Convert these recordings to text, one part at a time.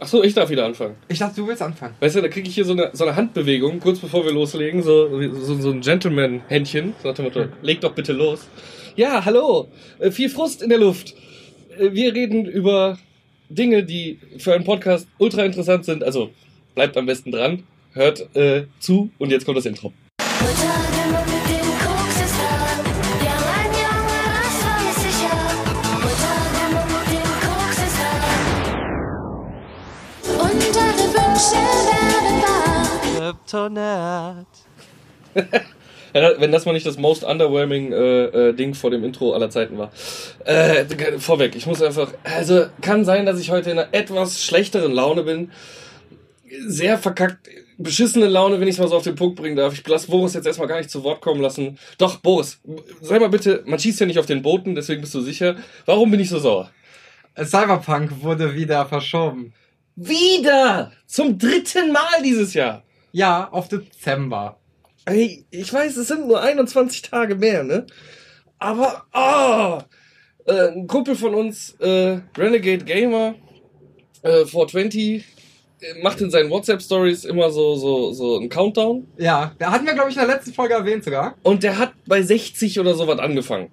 Achso, ich darf wieder anfangen. Ich dachte, du willst anfangen. Weißt du, da kriege ich hier so eine, so eine Handbewegung, kurz bevor wir loslegen, so, so, so ein Gentleman-Händchen. So nach dem Motto, leg doch bitte los. Ja, hallo. Äh, viel Frust in der Luft. Äh, wir reden über Dinge, die für einen Podcast ultra interessant sind. Also bleibt am besten dran, hört äh, zu und jetzt kommt das Intro. Ja, Wenn das mal nicht das most underwhelming äh, äh, Ding vor dem Intro aller Zeiten war. Äh, vorweg, ich muss einfach. Also, kann sein, dass ich heute in einer etwas schlechteren Laune bin. Sehr verkackt, beschissene Laune, wenn ich es mal so auf den Punkt bringen darf. Ich lasse Boris jetzt erstmal gar nicht zu Wort kommen lassen. Doch, Boris, sei mal bitte, man schießt ja nicht auf den Booten, deswegen bist du sicher. Warum bin ich so sauer? Cyberpunk wurde wieder verschoben. Wieder! Zum dritten Mal dieses Jahr! Ja, auf Dezember. Ey, ich weiß, es sind nur 21 Tage mehr, ne? Aber, ah! Äh, ein Kumpel von uns, äh, Renegade Gamer, äh, 420, äh, macht in seinen WhatsApp-Stories immer so, so, so einen Countdown. Ja, da hatten wir, glaube ich, in der letzten Folge erwähnt sogar. Und der hat bei 60 oder sowas angefangen.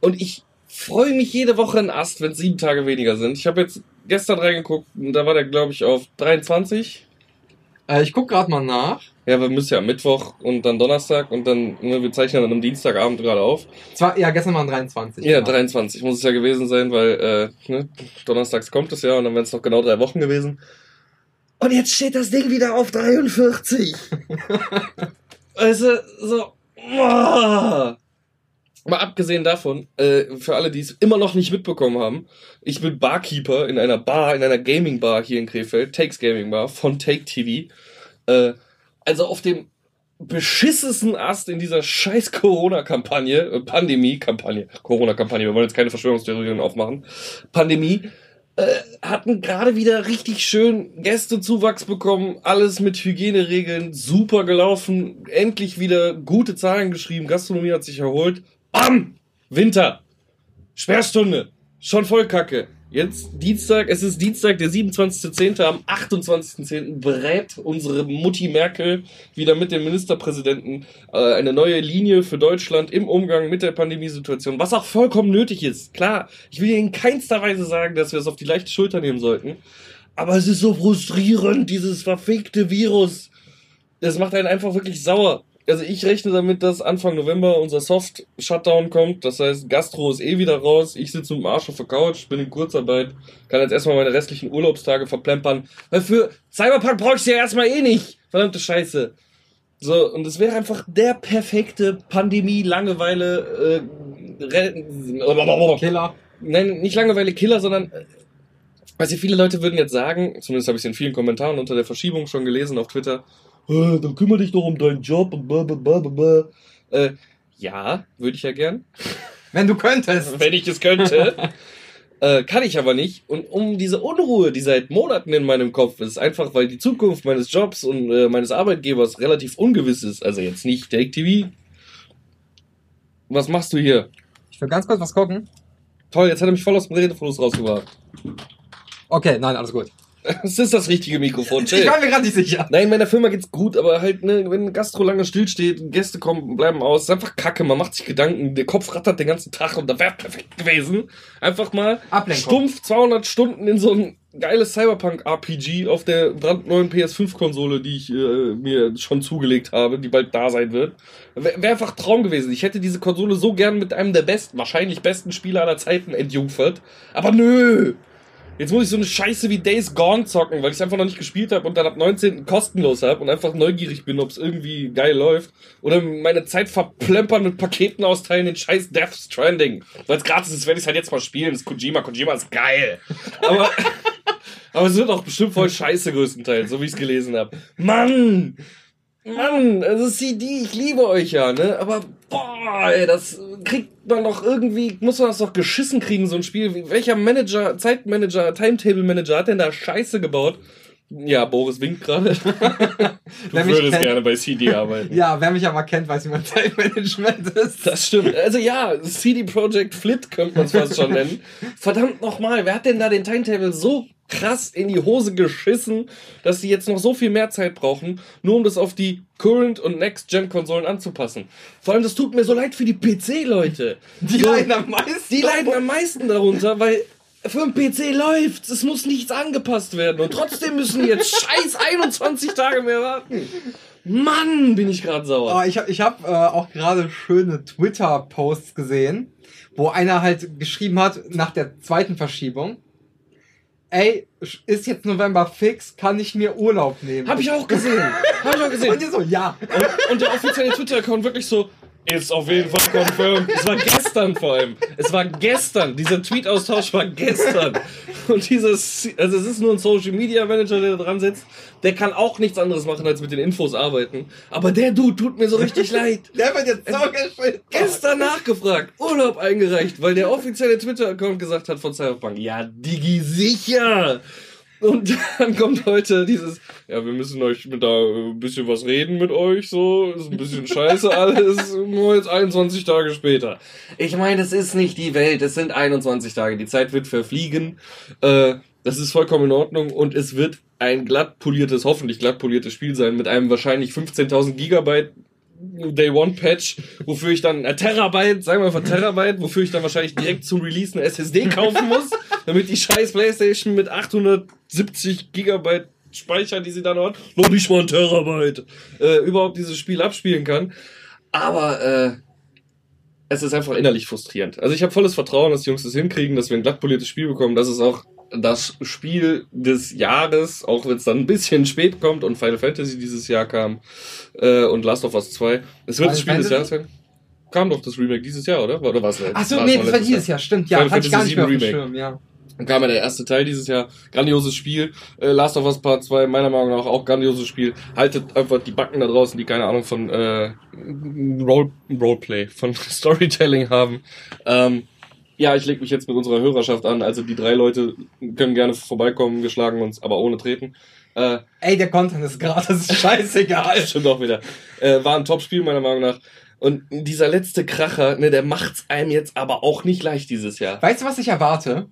Und ich freue mich jede Woche ein Ast, wenn es sieben Tage weniger sind. Ich habe jetzt gestern reingeguckt und da war der, glaube ich, auf 23. Äh, ich guck gerade mal nach. Ja, wir müssen ja am Mittwoch und dann Donnerstag und dann, ne, wir zeichnen dann am Dienstagabend gerade auf. Zwar, ja, gestern waren 23. Ja, genau. 23 muss es ja gewesen sein, weil äh, ne, donnerstags kommt es ja und dann wären es noch genau drei Wochen gewesen. Und jetzt steht das Ding wieder auf 43. also, so. Oh. Mal abgesehen davon, äh, für alle, die es immer noch nicht mitbekommen haben, ich bin Barkeeper in einer Bar, in einer Gaming Bar hier in Krefeld, Takes Gaming Bar von Take TV. Äh, also auf dem beschissensten Ast in dieser scheiß Corona-Kampagne, äh, Pandemie-Kampagne, Corona-Kampagne, wir wollen jetzt keine Verschwörungstheorien aufmachen, Pandemie, äh, hatten gerade wieder richtig schön Gästezuwachs bekommen, alles mit Hygieneregeln, super gelaufen, endlich wieder gute Zahlen geschrieben, Gastronomie hat sich erholt. Bam! Winter! Sperrstunde! Schon voll kacke. Jetzt Dienstag, es ist Dienstag, der 27.10. Am 28.10. berät unsere Mutti Merkel wieder mit dem Ministerpräsidenten äh, eine neue Linie für Deutschland im Umgang mit der Pandemiesituation, was auch vollkommen nötig ist. Klar, ich will in keinster Weise sagen, dass wir es auf die leichte Schulter nehmen sollten. Aber es ist so frustrierend, dieses verfickte Virus. Das macht einen einfach wirklich sauer. Also ich rechne damit, dass Anfang November unser Soft-Shutdown kommt. Das heißt, Gastro ist eh wieder raus. Ich sitze mit dem Arsch auf der Couch, bin in Kurzarbeit, kann jetzt erstmal meine restlichen Urlaubstage verplempern. Weil für Cyberpunk brauche ich ja erstmal eh nicht. Verdammte Scheiße. So, und es wäre einfach der perfekte Pandemie-Langeweile äh, Killer. Nein, nicht Langeweile-Killer, sondern äh, also viele Leute würden jetzt sagen, zumindest habe ich es in vielen Kommentaren unter der Verschiebung schon gelesen auf Twitter, äh, dann kümmere dich doch um deinen Job und blablabla. Äh, ja, würde ich ja gern. Wenn du könntest. Wenn ich es könnte. äh, kann ich aber nicht. Und um diese Unruhe, die seit Monaten in meinem Kopf ist, einfach weil die Zukunft meines Jobs und äh, meines Arbeitgebers relativ ungewiss ist, also jetzt nicht Take TV. Was machst du hier? Ich will ganz kurz was gucken. Toll, jetzt hat er mich voll aus dem Redefluss rausgebracht. Okay, nein, alles gut. Es ist das richtige Mikrofon. Ich Chill. war mir gerade nicht sicher. Nein, meiner Firma geht's gut, aber halt, ne, wenn ein Gastro lange stillsteht, Gäste kommen, bleiben aus, ist einfach kacke, man macht sich Gedanken, der Kopf rattert den ganzen Tag und da wäre perfekt gewesen. Einfach mal Ablenkung. stumpf 200 Stunden in so ein geiles Cyberpunk-RPG auf der brandneuen PS5-Konsole, die ich äh, mir schon zugelegt habe, die bald da sein wird. Wäre wär einfach Traum gewesen. Ich hätte diese Konsole so gern mit einem der besten, wahrscheinlich besten Spieler aller Zeiten entjungfert. Aber nö! Jetzt muss ich so eine Scheiße wie Days Gone zocken, weil ich einfach noch nicht gespielt habe und dann ab 19. kostenlos habe und einfach neugierig bin, ob es irgendwie geil läuft. Oder meine Zeit verplempern mit Paketen austeilen in scheiß Death Stranding. Weil es gratis ist, werde ich halt jetzt mal spielen. Das ist Kojima. Kojima ist geil. Aber, aber es wird auch bestimmt voll scheiße größtenteils, so wie ich es gelesen habe. Mann! Mann, also CD, ich liebe euch ja, ne? Aber boah, ey, das kriegt man doch irgendwie, muss man das doch geschissen kriegen, so ein Spiel. Welcher Manager, Zeitmanager, Timetable Manager hat denn da Scheiße gebaut, Ja, Boris winkt gerade. du Wer würdest kennt- gerne bei CD arbeiten. Ja, wer mich aber kennt, weiß, wie mein Zeitmanagement ist. Das stimmt. Also ja, CD Projekt Flit könnte man es fast schon nennen. Verdammt nochmal, wer hat denn da den Timetable so krass in die Hose geschissen, dass sie jetzt noch so viel mehr Zeit brauchen, nur um das auf die Current- und Next-Gen-Konsolen anzupassen. Vor allem, das tut mir so leid für die PC-Leute. Die so, leiden am meisten. Die leiden am meisten darunter, weil für einen PC läuft's. Es muss nichts angepasst werden. Und trotzdem müssen jetzt scheiß 21 Tage mehr warten. Mann, bin ich gerade sauer. Oh, ich habe ich hab, äh, auch gerade schöne Twitter-Posts gesehen, wo einer halt geschrieben hat, nach der zweiten Verschiebung, ey, ist jetzt November fix, kann ich mir Urlaub nehmen? Hab ich auch gesehen. Hab ich auch gesehen. Und ihr so, ja. Und, und der offizielle Twitter-Account wirklich so, ist auf jeden Fall confirmed. Es war gestern vor allem. Es war gestern. Dieser Tweet-Austausch war gestern. Und dieses, also es ist nur ein Social-Media-Manager, der da dran sitzt. Der kann auch nichts anderes machen, als mit den Infos arbeiten. Aber der Dude tut mir so richtig leid. Der wird jetzt so geschwitzt. Gestern nachgefragt, Urlaub eingereicht, weil der offizielle Twitter-Account gesagt hat von Cyberpunk, ja, Digi, sicher! Und dann kommt heute dieses, ja, wir müssen euch mit da ein bisschen was reden mit euch, so, ist ein bisschen scheiße alles, nur jetzt 21 Tage später. Ich meine, es ist nicht die Welt, es sind 21 Tage, die Zeit wird verfliegen, äh, das ist vollkommen in Ordnung. Und es wird ein glatt poliertes, hoffentlich glatt poliertes Spiel sein mit einem wahrscheinlich 15.000 Gigabyte Day One Patch, wofür ich dann, äh, Terabyte, sagen wir von Terabyte, wofür ich dann wahrscheinlich direkt zum Release eine SSD kaufen muss, damit die scheiß Playstation mit 870 Gigabyte Speicher, die sie dann hat, noch nicht mal ein Terabyte, äh, überhaupt dieses Spiel abspielen kann. Aber äh, es ist einfach innerlich frustrierend. Also ich habe volles Vertrauen, dass die Jungs das hinkriegen, dass wir ein glatt poliertes Spiel bekommen, dass es auch das Spiel des Jahres, auch wenn es dann ein bisschen spät kommt und Final Fantasy dieses Jahr kam äh, und Last of Us 2. Es wird das Spiel des Jahres werden. Kam doch das Remake dieses Jahr, oder? Oder was? Ach so, nee, das war dieses Jahr, stimmt. Ja, Final hatte ich gar nicht mehr auf dem Schirm, ja. Dann kam ja der erste Teil dieses Jahr. Grandioses Spiel. Äh, Last of Us Part 2, meiner Meinung nach auch grandioses Spiel. Haltet einfach die Backen da draußen, die keine Ahnung von äh, Role, Roleplay, von Storytelling haben. Ähm, ja, ich leg mich jetzt mit unserer Hörerschaft an. Also die drei Leute können gerne vorbeikommen. Wir schlagen uns, aber ohne treten. Äh, Ey, der Content ist gratis, scheißegal. Stimmt auch wieder. Äh, war ein Top-Spiel, meiner Meinung nach. Und dieser letzte Kracher, ne, der macht's einem jetzt aber auch nicht leicht dieses Jahr. Weißt du, was ich erwarte?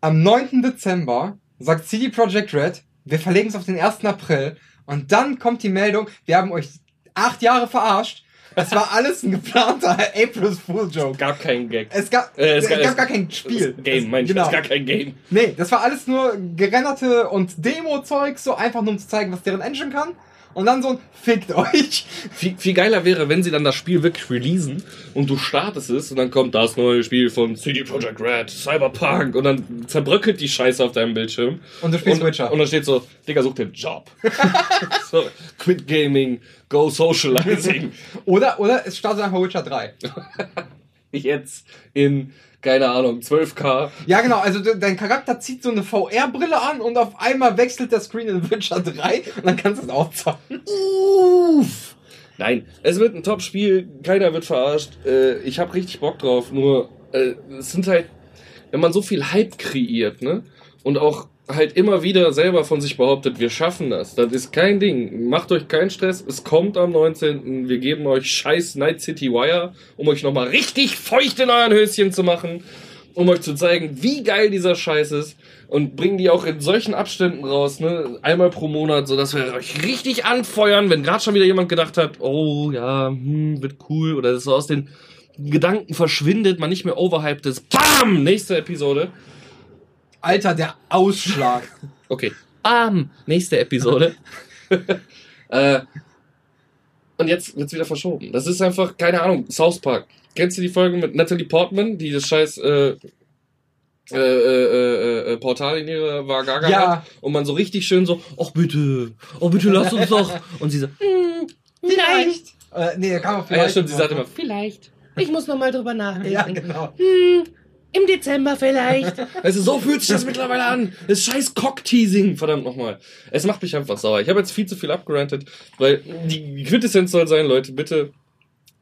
Am 9. Dezember sagt CD Projekt Red, wir verlegen es auf den 1. April und dann kommt die Meldung, wir haben euch acht Jahre verarscht. Es war alles ein geplanter April Fool Joke. Gab keinen Gag. Es gab, Äh, es es gab- gab es- gar kein Spiel. Game, es, mein genau. ist gar kein Game. Nee, das war alles nur gerenderte und Demo-Zeug, so einfach nur um zu zeigen, was deren Engine kann. Und dann so ein Fickt euch. Viel, viel geiler wäre, wenn sie dann das Spiel wirklich releasen und du startest es und dann kommt das neue Spiel von CD Projekt Red, Cyberpunk und dann zerbröckelt die Scheiße auf deinem Bildschirm. Und du spielst und, Witcher. Und dann steht so, Digga, such den Job. so, quit Gaming, go socializing. Oder, oder es startet einfach Witcher 3. Jetzt in, keine Ahnung, 12K. Ja, genau, also de- dein Charakter zieht so eine VR-Brille an und auf einmal wechselt der Screen in Witcher 3 und dann kannst du es auch zocken. Uff. Nein, es wird ein Top-Spiel, keiner wird verarscht. Äh, ich habe richtig Bock drauf, nur äh, es sind halt, wenn man so viel Hype kreiert, ne? Und auch halt immer wieder selber von sich behauptet, wir schaffen das. Das ist kein Ding. Macht euch keinen Stress. Es kommt am 19. Wir geben euch scheiß Night City Wire, um euch nochmal richtig feucht in euren Höschen zu machen, um euch zu zeigen, wie geil dieser Scheiß ist. Und bringen die auch in solchen Abständen raus, ne? Einmal pro Monat, so dass wir euch richtig anfeuern, wenn gerade schon wieder jemand gedacht hat, oh ja, hm, wird cool, oder das so aus den Gedanken verschwindet, man nicht mehr overhyped ist. Bam! Nächste Episode. Alter, der Ausschlag. Okay. Bam! Nächste Episode. äh, und jetzt wird's wieder verschoben. Das ist einfach, keine Ahnung, South Park. Kennst du die Folge mit Natalie Portman, die das scheiß äh, äh, äh, äh, Portal in ihre Vagaga Ja. hat und man so richtig schön so, ach bitte, oh bitte lass uns doch. Und sie so, hm, vielleicht. Äh, nee, kam auf Ah, ja, stimmt, sie sagt immer, Vielleicht. Ich muss noch mal drüber nachdenken. Ja, genau. Hm, im Dezember vielleicht. Du, so fühlt sich das mittlerweile an. Das ist scheiß Cock-Teasing, verdammt nochmal. Es macht mich einfach sauer. Ich habe jetzt viel zu viel abgerantet, weil die Quintessenz soll sein, Leute, bitte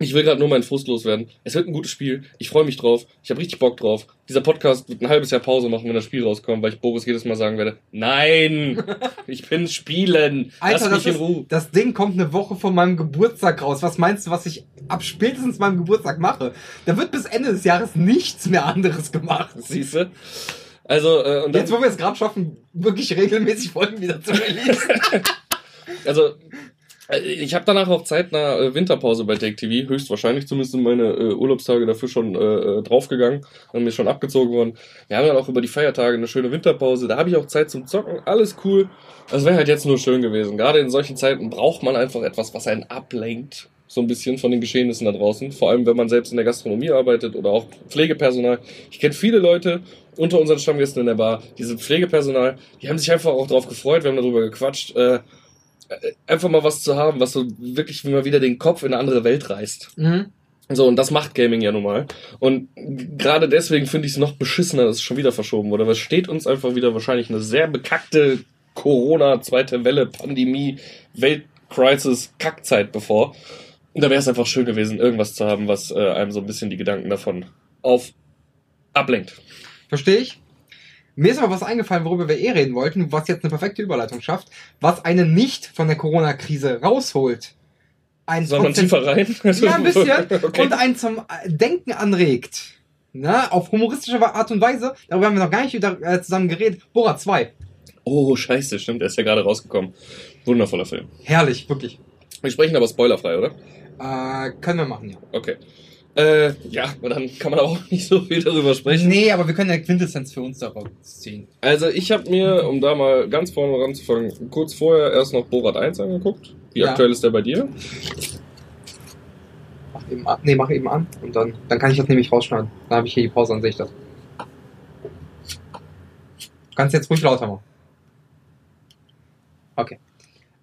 Ich will gerade nur meinen Frust loswerden. Es wird ein gutes Spiel. Ich freue mich drauf. Ich habe richtig Bock drauf. Dieser Podcast wird ein halbes Jahr Pause machen, wenn das Spiel rauskommt, weil ich Boris jedes Mal sagen werde, nein, ich bin spielen. Alter, Lass das, mich in ist, Ruhe. das Ding kommt eine Woche vor meinem Geburtstag raus. Was meinst du, was ich ab spätestens meinem Geburtstag mache? Da wird bis Ende des Jahres nichts mehr anderes gemacht. Siehst du? Also, äh, und Jetzt, wo wir es gerade schaffen, wirklich regelmäßig Folgen wieder zu releasen. also, ich habe danach auch Zeit nach äh, Winterpause bei Take TV, höchstwahrscheinlich zumindest sind meine äh, Urlaubstage dafür schon äh, äh, draufgegangen und mir schon abgezogen worden. Wir haben dann auch über die Feiertage eine schöne Winterpause, da habe ich auch Zeit zum Zocken, alles cool. Das wäre halt jetzt nur schön gewesen. Gerade in solchen Zeiten braucht man einfach etwas, was einen ablenkt. So ein bisschen von den Geschehnissen da draußen. Vor allem, wenn man selbst in der Gastronomie arbeitet oder auch Pflegepersonal. Ich kenne viele Leute unter unseren Stammgästen in der Bar, diese Pflegepersonal, die haben sich einfach auch drauf gefreut, wir haben darüber gequatscht, äh, äh, einfach mal was zu haben, was so wirklich mal wieder den Kopf in eine andere Welt reißt. Mhm. So, und das macht Gaming ja nun mal. Und gerade deswegen finde ich es noch beschissener, dass es schon wieder verschoben wurde, weil es steht uns einfach wieder wahrscheinlich eine sehr bekackte Corona, zweite Welle, Pandemie, Weltcrisis, Kackzeit bevor. Und da wäre es einfach schön gewesen, irgendwas zu haben, was äh, einem so ein bisschen die Gedanken davon auf ablenkt. Verstehe ich. Mir ist aber was eingefallen, worüber wir eh reden wollten, was jetzt eine perfekte Überleitung schafft, was einen nicht von der Corona-Krise rausholt. Ein Soll man Konzent- tiefer rein? Ja, ein bisschen. okay. Und einen zum Denken anregt. Na, auf humoristische Art und Weise. Darüber haben wir noch gar nicht wieder äh, zusammen geredet. Bora 2. Oh, scheiße, stimmt, der ist ja gerade rausgekommen. Wundervoller Film. Herrlich, wirklich. Wir sprechen aber spoilerfrei, oder? Äh, können wir machen, ja. Okay. Äh, ja, aber dann kann man auch nicht so viel darüber sprechen. Nee, aber wir können ja Quintessenz für uns daraus ziehen. Also ich habe mir, um da mal ganz vorne ranzufangen, kurz vorher erst noch Borat 1 angeguckt. Wie Ja. aktuell ist der bei dir? Mach eben an. Nee, mach eben an. Und dann, dann kann ich das nämlich rausschneiden. Dann habe ich hier die Pause an sich. Das. Kannst jetzt ruhig lauter machen. Okay.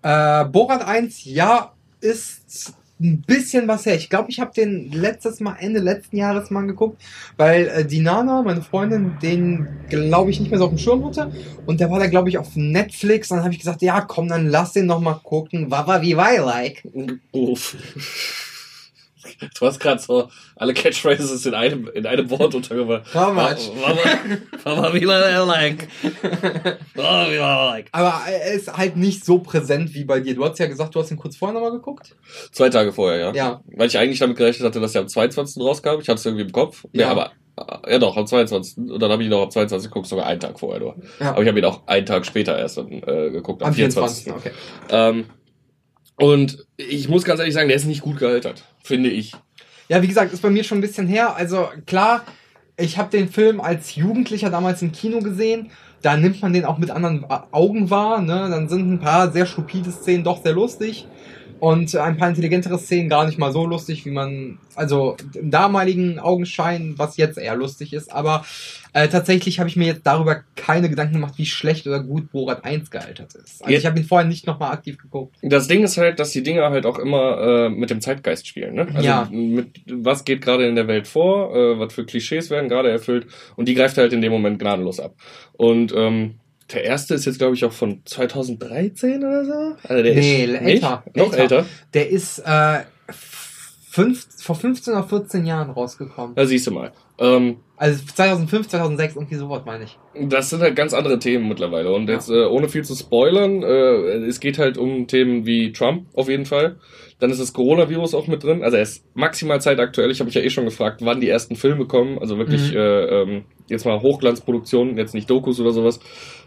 Äh, Borat 1, ja, ist ein bisschen was her. Ich glaube, ich habe den letztes Mal, Ende letzten Jahres mal geguckt, weil äh, die Nana, meine Freundin, den glaube ich nicht mehr so auf dem Schirm hatte. Und der war da, glaube ich, auf Netflix. Und dann habe ich gesagt, ja, komm, dann lass den noch mal gucken. Wawa wie wei like. Uff. Du hast gerade so alle Catchphrases in einem, in einem Wort untergebracht. How much? Mama, lange like? Like? Aber er ist halt nicht so präsent wie bei dir. Du hast ja gesagt, du hast ihn kurz vorher nochmal geguckt. Zwei Tage vorher, ja. Ja. Weil ich eigentlich damit gerechnet hatte, dass er am 22. rauskam. Ich hatte es irgendwie im Kopf. Ja, Ja. aber äh, ja doch, am 22. Und dann habe ich ihn noch am 22. geguckt, sogar einen Tag vorher nur. Ja. Aber ich habe ihn auch einen Tag später erst dann, äh, geguckt, am, Am 24. 24. Okay. Ähm, und ich muss ganz ehrlich sagen, der ist nicht gut gealtert, finde ich. Ja, wie gesagt, ist bei mir schon ein bisschen her. Also klar, ich habe den Film als Jugendlicher damals im Kino gesehen. Da nimmt man den auch mit anderen Augen wahr. Ne? Dann sind ein paar sehr stupide Szenen doch sehr lustig. Und ein paar intelligentere Szenen gar nicht mal so lustig, wie man, also im damaligen Augenschein, was jetzt eher lustig ist. Aber äh, tatsächlich habe ich mir jetzt darüber keine Gedanken gemacht, wie schlecht oder gut Borat 1 gealtert ist. Also Jetzt- ich habe ihn vorher nicht nochmal aktiv geguckt. Das Ding ist halt, dass die Dinger halt auch immer äh, mit dem Zeitgeist spielen. Ne? Also Ja. mit was geht gerade in der Welt vor, äh, was für Klischees werden gerade erfüllt und die greift halt in dem Moment gnadenlos ab. Und ähm, der erste ist jetzt, glaube ich, auch von 2013 oder so. Also der Nee, ist älter? Noch älter. älter. Der ist äh, fünf, vor 15 oder 14 Jahren rausgekommen. Da siehst du mal. Ähm, Also 2005, 2006, irgendwie sowas meine ich. Das sind halt ganz andere Themen mittlerweile. Und jetzt, äh, ohne viel zu spoilern, äh, es geht halt um Themen wie Trump auf jeden Fall. Dann ist das Coronavirus auch mit drin. Also er ist maximal zeitaktuell. Ich habe mich ja eh schon gefragt, wann die ersten Filme kommen. Also wirklich Mhm. äh, ähm, jetzt mal Hochglanzproduktionen, jetzt nicht Dokus oder sowas.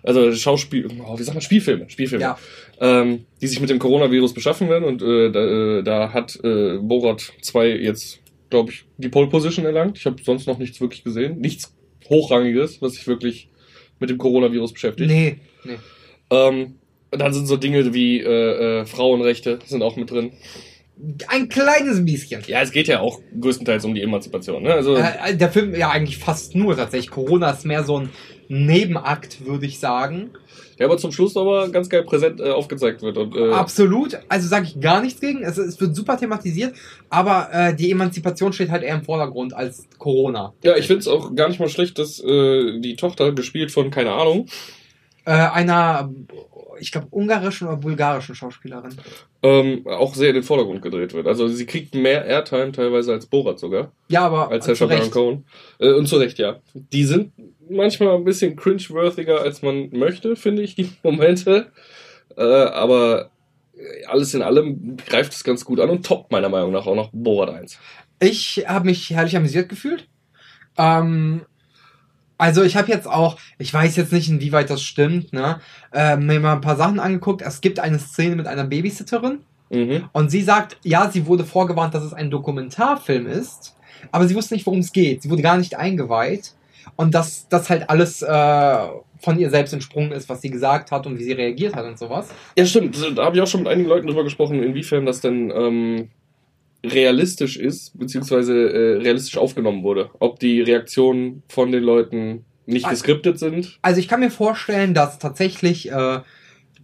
Also Schauspiel, oh, wie sagt man, Spielfilme, Spielfilme. Ja. Ähm, die sich mit dem Coronavirus beschaffen werden. Und äh, da, äh, da hat äh, Borat 2 jetzt, glaube ich, die Pole Position erlangt. Ich habe sonst noch nichts wirklich gesehen. Nichts Hochrangiges, was sich wirklich mit dem Coronavirus beschäftigt. Nee, nee. Ähm, dann sind so Dinge wie äh, äh, Frauenrechte sind auch mit drin. Ein kleines bisschen. Ja, es geht ja auch größtenteils um die Emanzipation. Ne? Also Äh, der Film ja eigentlich fast nur tatsächlich. Corona ist mehr so ein Nebenakt, würde ich sagen. Der aber zum Schluss aber ganz geil präsent äh, aufgezeigt wird. Und, äh, Absolut. Also sage ich gar nichts gegen. Es, es wird super thematisiert, aber äh, die Emanzipation steht halt eher im Vordergrund als Corona. ja, ich finde es auch gar nicht mal schlecht, dass äh, die Tochter, gespielt von, keine Ahnung, Äh, einer, ich glaube, ungarischen oder bulgarischen Schauspielerin. Ähm, auch sehr in den Vordergrund gedreht wird. Also sie kriegt mehr Airtime teilweise als Borat sogar. Ja, aber als Recht. Cohen. Äh, und zu Recht, ja. Die sind manchmal ein bisschen cringe-worthiger, als man möchte, finde ich, die Momente. Äh, aber alles in allem greift es ganz gut an und toppt meiner Meinung nach auch noch Borat 1. Ich habe mich herrlich amüsiert gefühlt. Ähm, also ich habe jetzt auch, ich weiß jetzt nicht, inwieweit das stimmt, ne, äh, mir mal ein paar Sachen angeguckt. Es gibt eine Szene mit einer Babysitterin Mhm. und sie sagt, ja, sie wurde vorgewarnt, dass es ein Dokumentarfilm ist, aber sie wusste nicht, worum es geht. Sie wurde gar nicht eingeweiht und dass das halt alles äh, von ihr selbst entsprungen ist, was sie gesagt hat und wie sie reagiert hat und sowas. Ja, stimmt. Da habe ich auch schon mit einigen Leuten drüber gesprochen, inwiefern das denn ähm, realistisch ist, beziehungsweise äh, realistisch aufgenommen wurde. Ob die Reaktionen von den Leuten nicht geskriptet sind. Also ich kann mir vorstellen, dass tatsächlich äh,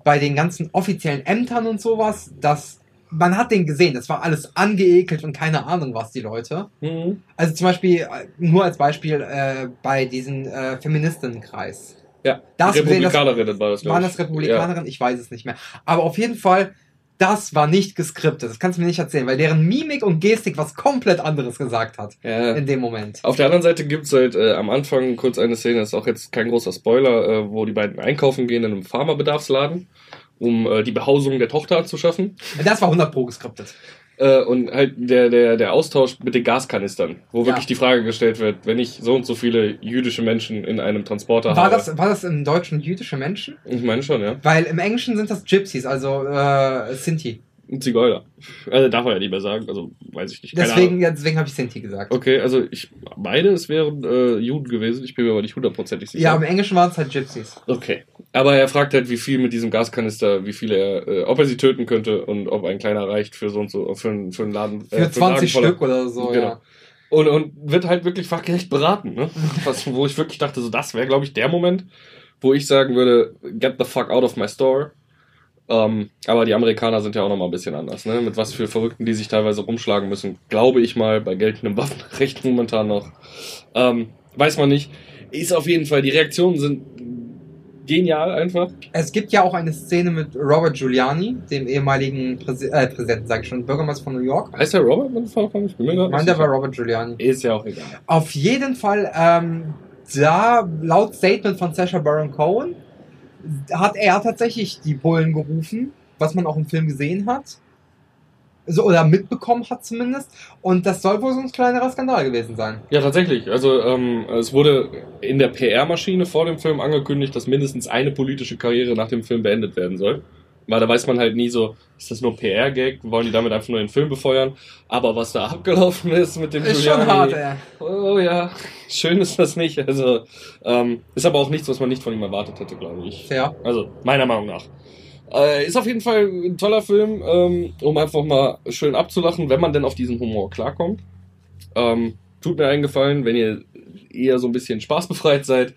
bei den ganzen offiziellen Ämtern und sowas, dass man hat den gesehen, das war alles angeekelt und keine Ahnung was die Leute. Mhm. Also zum Beispiel, äh, nur als Beispiel, äh, bei diesem äh, Feministinnenkreis. Ja, das- Republikanerin war das, Waren ich. das Republikanerinnen? Ich weiß es nicht mehr. Aber auf jeden Fall, das war nicht geskriptet. Das kannst du mir nicht erzählen, weil deren Mimik und Gestik was komplett anderes gesagt hat. Ja. ja. In dem Moment. Auf der anderen Seite gibt's halt äh, am Anfang kurz eine Szene, ist auch jetzt kein großer Spoiler, äh, wo die beiden einkaufen gehen in einem Pharmabedarfsladen, um äh, die Behausung der Tochter zu schaffen. Das war 100 pro geskriptet. Äh, und halt der, der, der Austausch mit den Gaskanistern, wo Ja. wirklich die Frage gestellt wird, wenn ich so und so viele jüdische Menschen in einem Transporter War habe. das, war das im Deutschen jüdische Menschen? Ich meine schon, ja. Weil im Englischen sind das Gypsies, also äh, Sinti. Ein Zigeuner. Also darf man ja nicht mehr sagen, also weiß ich nicht. Keine Deswegen, Ahnung. ja, deswegen habe ich Sinti gesagt. Okay, also ich meine, es wären äh, Juden gewesen, ich bin mir aber nicht hundertprozentig sicher. Ja, im Englischen waren es halt Gypsies. Okay. Aber er fragt halt, wie viel mit diesem Gaskanister, wie viel er, äh, ob er sie töten könnte und ob ein kleiner reicht für so und so, für, einen- für einen Laden. Für äh, einen 20 Laden voller- Stück oder so, Genau. ja. Und, und wird halt wirklich fachgerecht beraten, ne? Was, wo ich wirklich dachte, so das wäre, glaube ich, der Moment, wo ich sagen würde, get the fuck out of my store. Ähm, aber die Amerikaner sind ja auch noch mal ein bisschen anders, ne? Mit was für Verrückten die sich teilweise rumschlagen müssen, glaube ich mal, bei geltendem Waffenrecht momentan noch. Ähm, weiß man nicht. Ist auf jeden Fall, die Reaktionen sind genial einfach. Es gibt ja auch eine Szene mit Robert Giuliani, dem ehemaligen Präsi äh, Präsidenten, sage ich schon, Bürgermeister von New York. Heißt der Robert? Ich bin mir Ich gerade meine, der war. Robert Giuliani. Ist ja auch egal. Auf jeden Fall, ähm, da, laut Statement von Sacha Baron Cohen, hat er tatsächlich die Bullen gerufen, was man auch im Film gesehen hat. So, oder mitbekommen hat zumindest. Und das soll wohl so ein kleinerer Skandal gewesen sein. Ja, tatsächlich. Also ähm, es wurde in der PR-Maschine vor dem Film angekündigt, dass mindestens eine politische Karriere nach dem Film beendet werden soll. Weil da weiß man halt nie so, ist das nur PR-Gag, wollen die damit einfach nur den Film befeuern? Aber was da abgelaufen ist mit dem Ist schon Giuliani, hart, ey. Oh ja, schön ist das nicht. Also ähm, ist aber auch nichts, was man nicht von ihm erwartet hätte, glaube ich. Ja. Also, meiner Meinung nach. Äh, ist auf jeden Fall ein toller Film, ähm, um einfach mal schön abzulachen, wenn man denn auf diesen Humor klarkommt. Ähm, tut mir einen Gefallen, wenn ihr eher so ein bisschen spaßbefreit seid.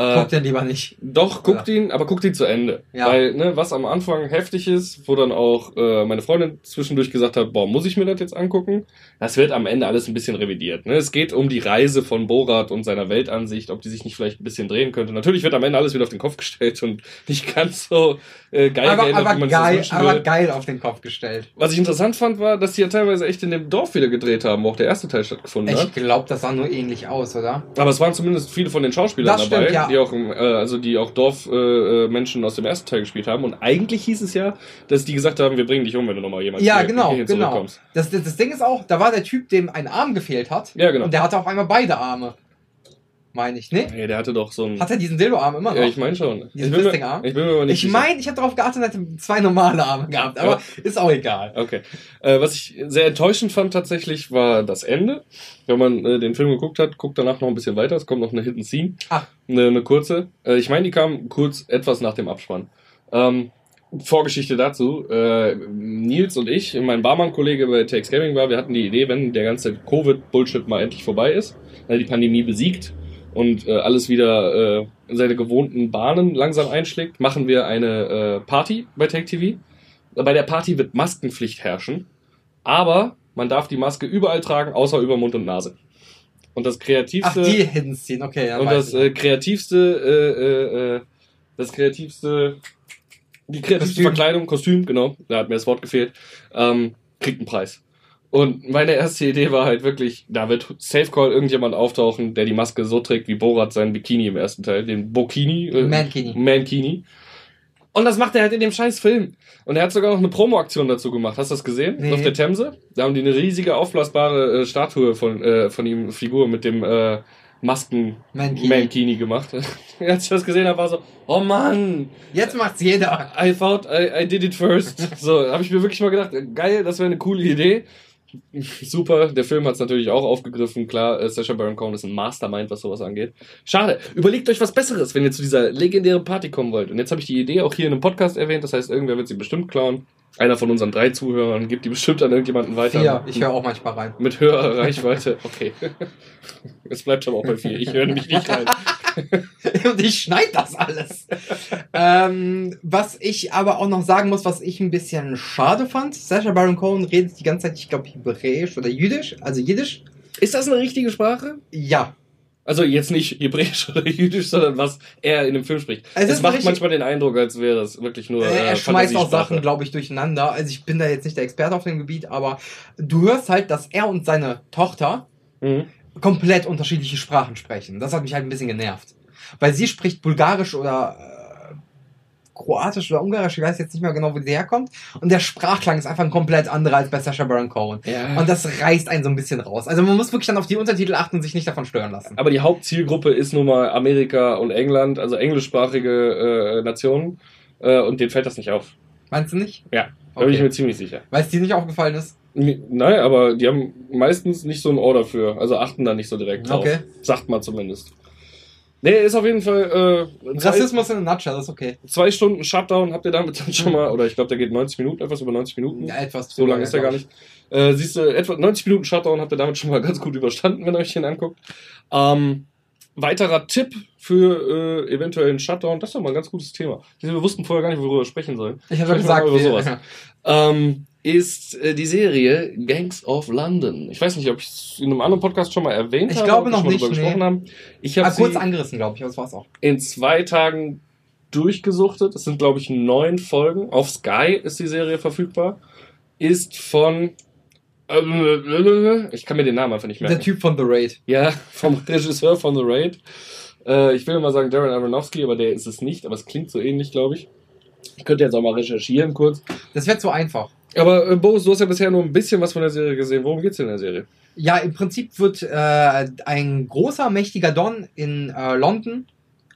Äh, Guckt den lieber nicht. doch, guckt ihn, aber guckt ihn zu Ende. Ja. Weil, ne, was am Anfang heftig ist, wo dann auch äh, meine Freundin zwischendurch gesagt hat, boah, muss ich mir das jetzt angucken? Das wird am Ende alles ein bisschen revidiert. Ne? Es geht um die Reise von Borat und seiner Weltansicht, ob die sich nicht vielleicht ein bisschen drehen könnte. Natürlich wird am Ende alles wieder auf den Kopf gestellt und nicht ganz so äh, geil Aber, geändert, aber, wie man sich das geil, wünschen aber würde. geil auf den Kopf gestellt. Was ich interessant fand, war, dass die ja teilweise echt in dem Dorf wieder gedreht haben, wo auch der erste Teil stattgefunden hat. Ich glaube, das sah nur ähnlich aus, oder? Aber es waren zumindest viele von den Schauspielern Das dabei, stimmt, ja. Die auch im, äh, also die auch Dorfmenschen äh, Menschen aus dem ersten Teil gespielt haben. Und eigentlich hieß es ja, dass die gesagt haben, wir bringen dich um, wenn du nochmal jemals Ja, hier, genau, hierhin genau. das, das Ding ist auch, da war der Typ, dem ein Arm gefehlt hat. Ja, genau. Und der hatte auf einmal beide Arme. Meine ich, ne? Hey, der hatte doch so ein. Hat er diesen Dildo-Arm immer noch? ja, ich meine schon. Diesen ich bin, mir, Fisting-Arm? ich bin mir aber nicht Ich meine, ich habe darauf geachtet, er hätte zwei normale Arme gehabt, aber ist auch egal. Okay. Äh, was ich sehr enttäuschend fand tatsächlich, war das Ende. Wenn man äh, den Film geguckt hat, guckt danach noch ein bisschen weiter. Es kommt noch eine Hidden Scene. Ah. Eine, eine kurze. Äh, ich meine, die kam kurz etwas nach dem Abspann. Ähm, Vorgeschichte dazu. Äh, Nils und ich, mein Barmann-Kollege bei Takes Gaming war, wir hatten die Idee, wenn der ganze Covid-Bullshit mal endlich vorbei ist, weil die Pandemie besiegt und äh, alles wieder äh, in seine gewohnten Bahnen langsam einschlägt, machen wir eine äh, Party bei Take TV. Bei der Party wird Maskenpflicht herrschen, aber man darf die Maske überall tragen, außer über Mund und Nase. Und das Ach, kreativste die Hidden Scene, okay, ja. und das äh, kreativste, äh, äh, äh, das kreativste, die kreativste. Verkleidung, Kostüm, genau, da hat mir das Wort gefehlt, ähm, kriegt einen Preis. Und meine erste Idee war halt wirklich, da wird Safe Call irgendjemand auftauchen, der die Maske so trägt wie Borat seinen Bikini im ersten Teil, den Bokini. äh, Mankini. Mankini. Und das macht er halt in dem scheiß Film. Und er hat sogar noch eine Promo-Aktion dazu gemacht. Hast du das gesehen? Nee. Auf der Themse? Da haben die eine riesige aufblasbare äh, Statue von, äh, von ihm, Figur mit dem äh, Masken Mankini. Mankini gemacht. Als ich das gesehen habe, war so, oh Mann, Jetzt macht's jeder. I thought I, I did it first. So, habe ich mir wirklich mal gedacht, geil, das wäre eine coole Idee. Super, der Film hat es natürlich auch aufgegriffen. Klar, äh, Sacha Baron Cohen ist ein Mastermind, was sowas angeht. Schade. Überlegt euch was Besseres, wenn ihr zu dieser legendären Party kommen wollt. Und jetzt habe ich die Idee auch hier in einem Podcast erwähnt. Das heißt, irgendwer wird sie bestimmt klauen. Einer von unseren drei Zuhörern gibt die bestimmt an irgendjemanden weiter. Vier. Ich höre auch manchmal rein. Mit höherer Reichweite. Okay. Es bleibt aber auch bei vier. Ich höre nämlich nicht rein. Und ich schneide das alles. ähm, was ich aber auch noch sagen muss, was ich ein bisschen schade fand. Sacha Baron Cohen redet die ganze Zeit, ich glaube, Hebräisch oder Jüdisch. Also Jiddisch. Ist das eine richtige Sprache? Ja. Also jetzt nicht Hebräisch oder Jüdisch, sondern was er in dem Film spricht. Es Es, macht richtig- manchmal den Eindruck, als wäre das wirklich nur. Äh, er schmeißt auch. Sachen, glaube ich, durcheinander. Also ich bin da jetzt nicht der Experte auf dem Gebiet, aber du hörst halt, dass er und seine Tochter Mhm. Komplett unterschiedliche Sprachen sprechen. Das hat mich halt ein bisschen genervt. Weil sie spricht Bulgarisch oder äh, Kroatisch oder Ungarisch, ich weiß jetzt nicht mehr genau, wo sie herkommt. Und der Sprachklang ist einfach ein komplett anderer als bei Sacha Baron Cohen. Ja. Und das reißt einen so ein bisschen raus. Also man muss wirklich dann auf die Untertitel achten und sich nicht davon stören lassen. Aber die Hauptzielgruppe ist nun mal Amerika und England, also englischsprachige äh, Nationen. Äh, und denen fällt das nicht auf. Meinst du nicht? Ja, da bin ich Okay. mir ziemlich sicher. Weil es dir nicht aufgefallen ist? Nein, aber die haben meistens nicht so ein Ohr dafür. Also achten da nicht so direkt drauf. Okay. Sagt man zumindest. Nee, ist auf jeden Fall äh, zwei, Rassismus in a nutshell, das ist okay. zwei Stunden Shutdown habt ihr damit dann schon mal, oder ich glaube, der geht 90 Minuten, etwas über 90 Minuten. Ja, etwas So lange ist er gar ich. nicht. Äh, siehst du, etwa 90 Minuten Shutdown habt ihr damit schon mal ganz gut überstanden, wenn ihr euch den anguckt. Ähm, weiterer Tipp für äh, eventuell einen Shutdown, das ist doch mal ein ganz gutes Thema. Wir wussten vorher gar nicht, worüber wir sprechen sollen. Ich habe ja gesagt, über sowas. Ähm, ist äh, die Serie Gangs of London. Ich weiß nicht, ob ich es in einem anderen Podcast schon mal erwähnt Ich habe. glaube ob wir noch nicht, drüber nee. gesprochen haben. Ich habe Ah, kurz angerissen, glaube ich, aber das war's auch. in zwei Tagen durchgesuchtet. Es sind, glaube ich, neun Folgen. Auf Sky ist die Serie verfügbar. Ist von. äh, Ich kann mir den Namen einfach nicht merken. Der Typ von The Raid. Ja, vom Regisseur von The Raid. Äh, ich will mal sagen Darren Aronofsky, aber der ist es nicht. Aber es klingt so ähnlich, glaube ich. Ich könnte jetzt auch mal recherchieren kurz. Das wird so einfach. Aber äh, Boris, du hast ja bisher nur ein bisschen was von der Serie gesehen. Worum geht's denn in der Serie? Ja, im Prinzip wird äh, ein großer, mächtiger Don in äh, London